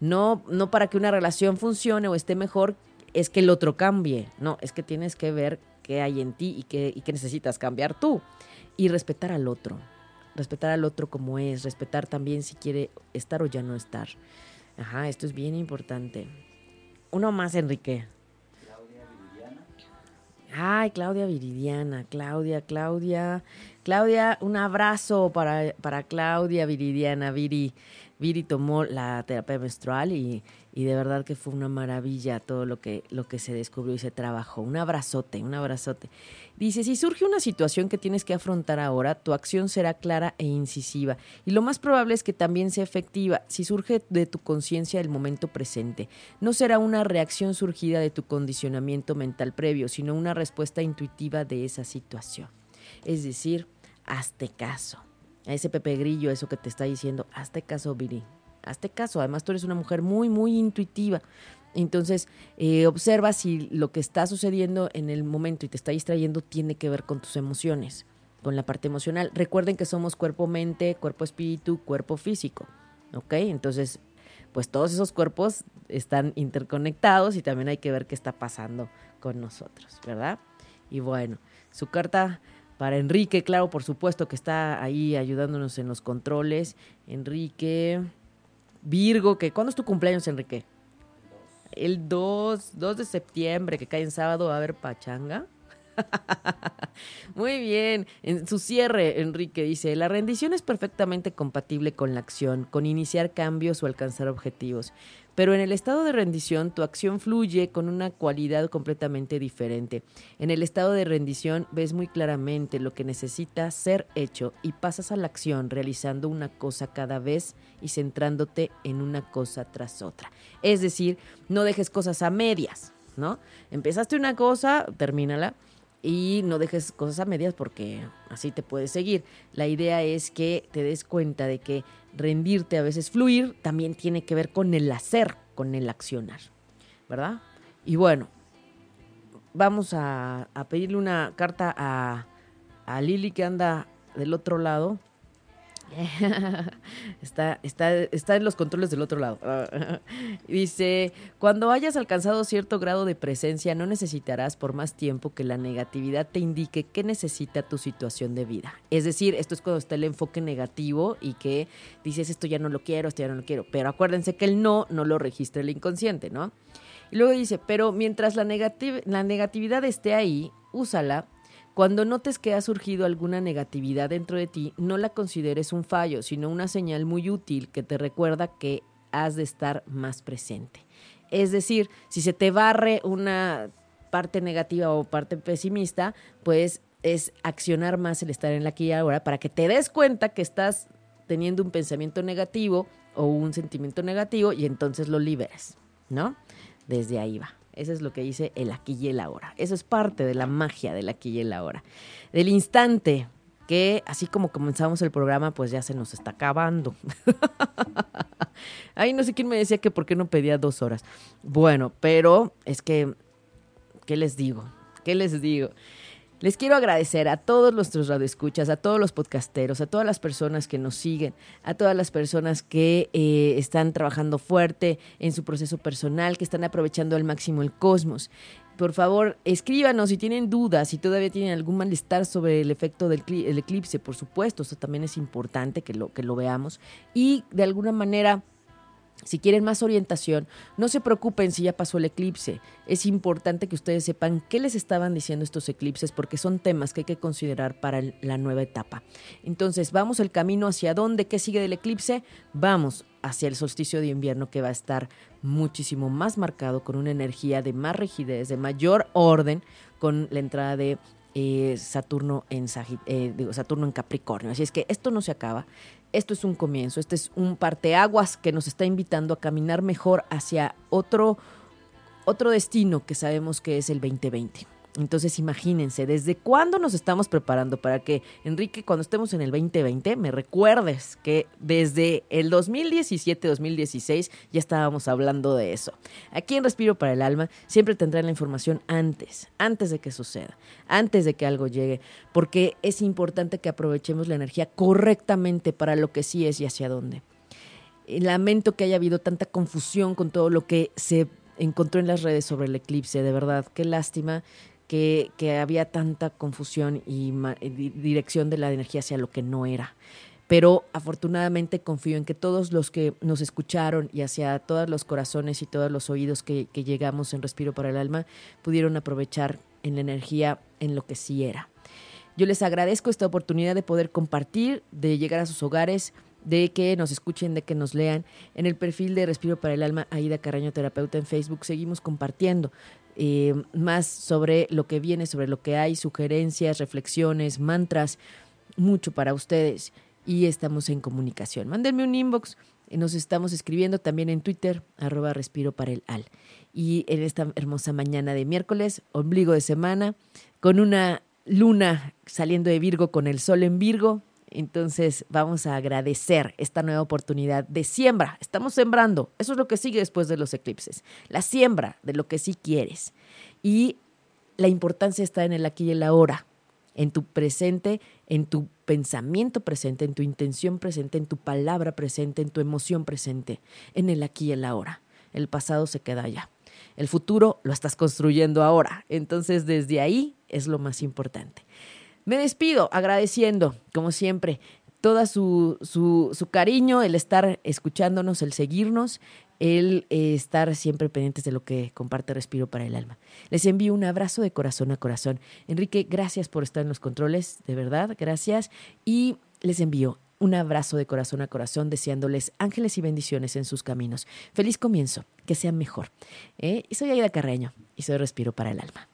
No, no para que una relación funcione o esté mejor, es que el otro cambie, no, es que tienes que ver qué hay en ti y qué, y qué necesitas cambiar tú. Y respetar al otro, respetar al otro como es, respetar también si quiere estar o ya no estar. Ajá, esto es bien importante. Uno más, Enrique. Claudia Viridiana. Ay, Claudia Viridiana, Claudia, Claudia. Claudia, un abrazo para, para Claudia Viridiana, Viri. Viri tomó la terapia menstrual y, de verdad que fue una maravilla todo lo que, lo que se descubrió y se trabajó. Un abrazote, un abrazote. Dice, si surge una situación que tienes que afrontar ahora, tu acción será clara e incisiva. Y lo más probable es que también sea efectiva si surge de tu conciencia el momento presente. No será una reacción surgida de tu condicionamiento mental previo, sino una respuesta intuitiva de esa situación. Es decir, hazte caso a ese Pepe Grillo, eso que te está diciendo, hazte caso, Viri, hazte caso. Además, tú eres una mujer muy, muy intuitiva. Entonces, eh, observa si lo que está sucediendo en el momento y te está distrayendo tiene que ver con tus emociones, con la parte emocional. Recuerden que somos cuerpo-mente, cuerpo-espíritu, cuerpo físico. ¿Ok? Entonces, pues todos esos cuerpos están interconectados y también hay que ver qué está pasando con nosotros, ¿verdad? Y bueno, su carta para Enrique, claro, por supuesto que está ahí ayudándonos en los controles. Enrique, Virgo, que ¿cuándo es tu cumpleaños, Enrique? El 2, 2 de septiembre, que cae en sábado, va a haber pachanga. [LAUGHS] Muy bien. En su cierre, Enrique dice, la rendición es perfectamente compatible con la acción, con iniciar cambios o alcanzar objetivos. Pero en el estado de rendición tu acción fluye con una cualidad completamente diferente. En el estado de rendición ves muy claramente lo que necesita ser hecho y pasas a la acción realizando una cosa cada vez y centrándote en una cosa tras otra. Es decir, no dejes cosas a medias, ¿no? Empezaste una cosa, termínala y no dejes cosas a medias porque así te puedes seguir. La idea es que te des cuenta de que rendirte, a veces fluir, también tiene que ver con el hacer, con el accionar, ¿verdad? Y bueno, vamos a, pedirle una carta a, a Lili que anda del otro lado [LAUGHS] está, está, está en los controles del otro lado. [LAUGHS] Dice, cuando hayas alcanzado cierto grado de presencia, no necesitarás por más tiempo que la negatividad te indique qué necesita tu situación de vida. Es decir, esto es cuando está el enfoque negativo y que dices, esto ya no lo quiero, esto ya no lo quiero. Pero acuérdense que el no no lo registra el inconsciente, ¿no? Y luego dice, pero mientras la, la negatividad esté ahí, úsala cuando notes que ha surgido alguna negatividad dentro de ti, no la consideres un fallo, sino una señal muy útil que te recuerda que has de estar más presente. Es decir, si se te barre una parte negativa o parte pesimista, pues es accionar más el estar en la aquí y ahora para que te des cuenta que estás teniendo un pensamiento negativo o un sentimiento negativo y entonces lo liberes, ¿no? Desde ahí va. Eso es lo que dice el aquí y el ahora. Eso es parte de la magia del aquí y el ahora. Del instante que, así como comenzamos el programa, pues ya se nos está acabando. [LAUGHS] Ay, no sé quién me decía que por qué no pedía dos horas. Bueno, pero es que, ¿qué les digo? ¿Qué les digo? Les quiero agradecer a todos nuestros radioescuchas, a todos los podcasteros, a todas las personas que nos siguen, a todas las personas que eh, están trabajando fuerte en su proceso personal, que están aprovechando al máximo el cosmos. Por favor, escríbanos si tienen dudas, si todavía tienen algún malestar sobre el efecto del eclipse, por supuesto, eso también es importante que lo, que lo veamos. Y de alguna manera si quieren más orientación, no se preocupen si ya pasó el eclipse. Es importante que ustedes sepan qué les estaban diciendo estos eclipses porque son temas que hay que considerar para la nueva etapa. Entonces, vamos el camino hacia dónde, qué sigue del eclipse, vamos hacia el solsticio de invierno que va a estar muchísimo más marcado con una energía de más rigidez, de mayor orden, con la entrada de eh, Saturno en eh, Saturno en Capricornio. Así es que esto no se acaba esto es un comienzo, este es un parteaguas que nos está invitando a caminar mejor hacia otro, otro destino que sabemos que es el 2020. Entonces imagínense, ¿desde cuándo nos estamos preparando para que, Enrique, cuando estemos en el 2020, me recuerdes que desde el 2017-2016 ya estábamos hablando de eso? Aquí en Respiro para el Alma siempre tendrán la información antes, antes de que suceda, antes de que algo llegue, porque es importante que aprovechemos la energía correctamente para lo que sí es y hacia dónde. Lamento que haya habido tanta confusión con todo lo que se encontró en las redes sobre el eclipse, de verdad, qué lástima que, había tanta confusión y dirección de la energía hacia lo que no era. Pero afortunadamente confío en que todos los que nos escucharon y hacia todos los corazones y todos los oídos que, que llegamos en Respiro para el Alma pudieron aprovechar en la energía en lo que sí era. Yo les agradezco esta oportunidad de poder compartir, de llegar a sus hogares, de que nos escuchen, de que nos lean. En el perfil de Respiro para el Alma, Aida Carraño Terapeuta en Facebook, seguimos compartiendo. Eh, más sobre lo que viene, sobre lo que hay, sugerencias, reflexiones, mantras, mucho para ustedes y estamos en comunicación. Mándenme un inbox, nos estamos escribiendo también en Twitter, arroba respiro para el al. Y en esta hermosa mañana de miércoles, ombligo de semana, con una luna saliendo de Virgo con el sol en Virgo, entonces vamos a agradecer esta nueva oportunidad de siembra. Estamos sembrando. Eso es lo que sigue después de los eclipses. La siembra de lo que sí quieres. Y la importancia está en el aquí y el ahora, en tu presente, en tu pensamiento presente, en tu intención presente, en tu palabra presente, en tu emoción presente, en el aquí y el ahora. El pasado se queda allá. El futuro lo estás construyendo ahora. Entonces desde ahí es lo más importante. Me despido agradeciendo, como siempre, todo su, su, cariño, el estar escuchándonos, el seguirnos, el eh, estar siempre pendientes de lo que comparte Respiro para el Alma. Les envío un abrazo de corazón a corazón. Enrique, gracias por estar en los controles, de verdad, gracias. Y les envío un abrazo de corazón a corazón, deseándoles ángeles y bendiciones en sus caminos. Feliz comienzo, que sean mejor. ¿eh? Y soy Aida Carreño y soy Respiro para el Alma.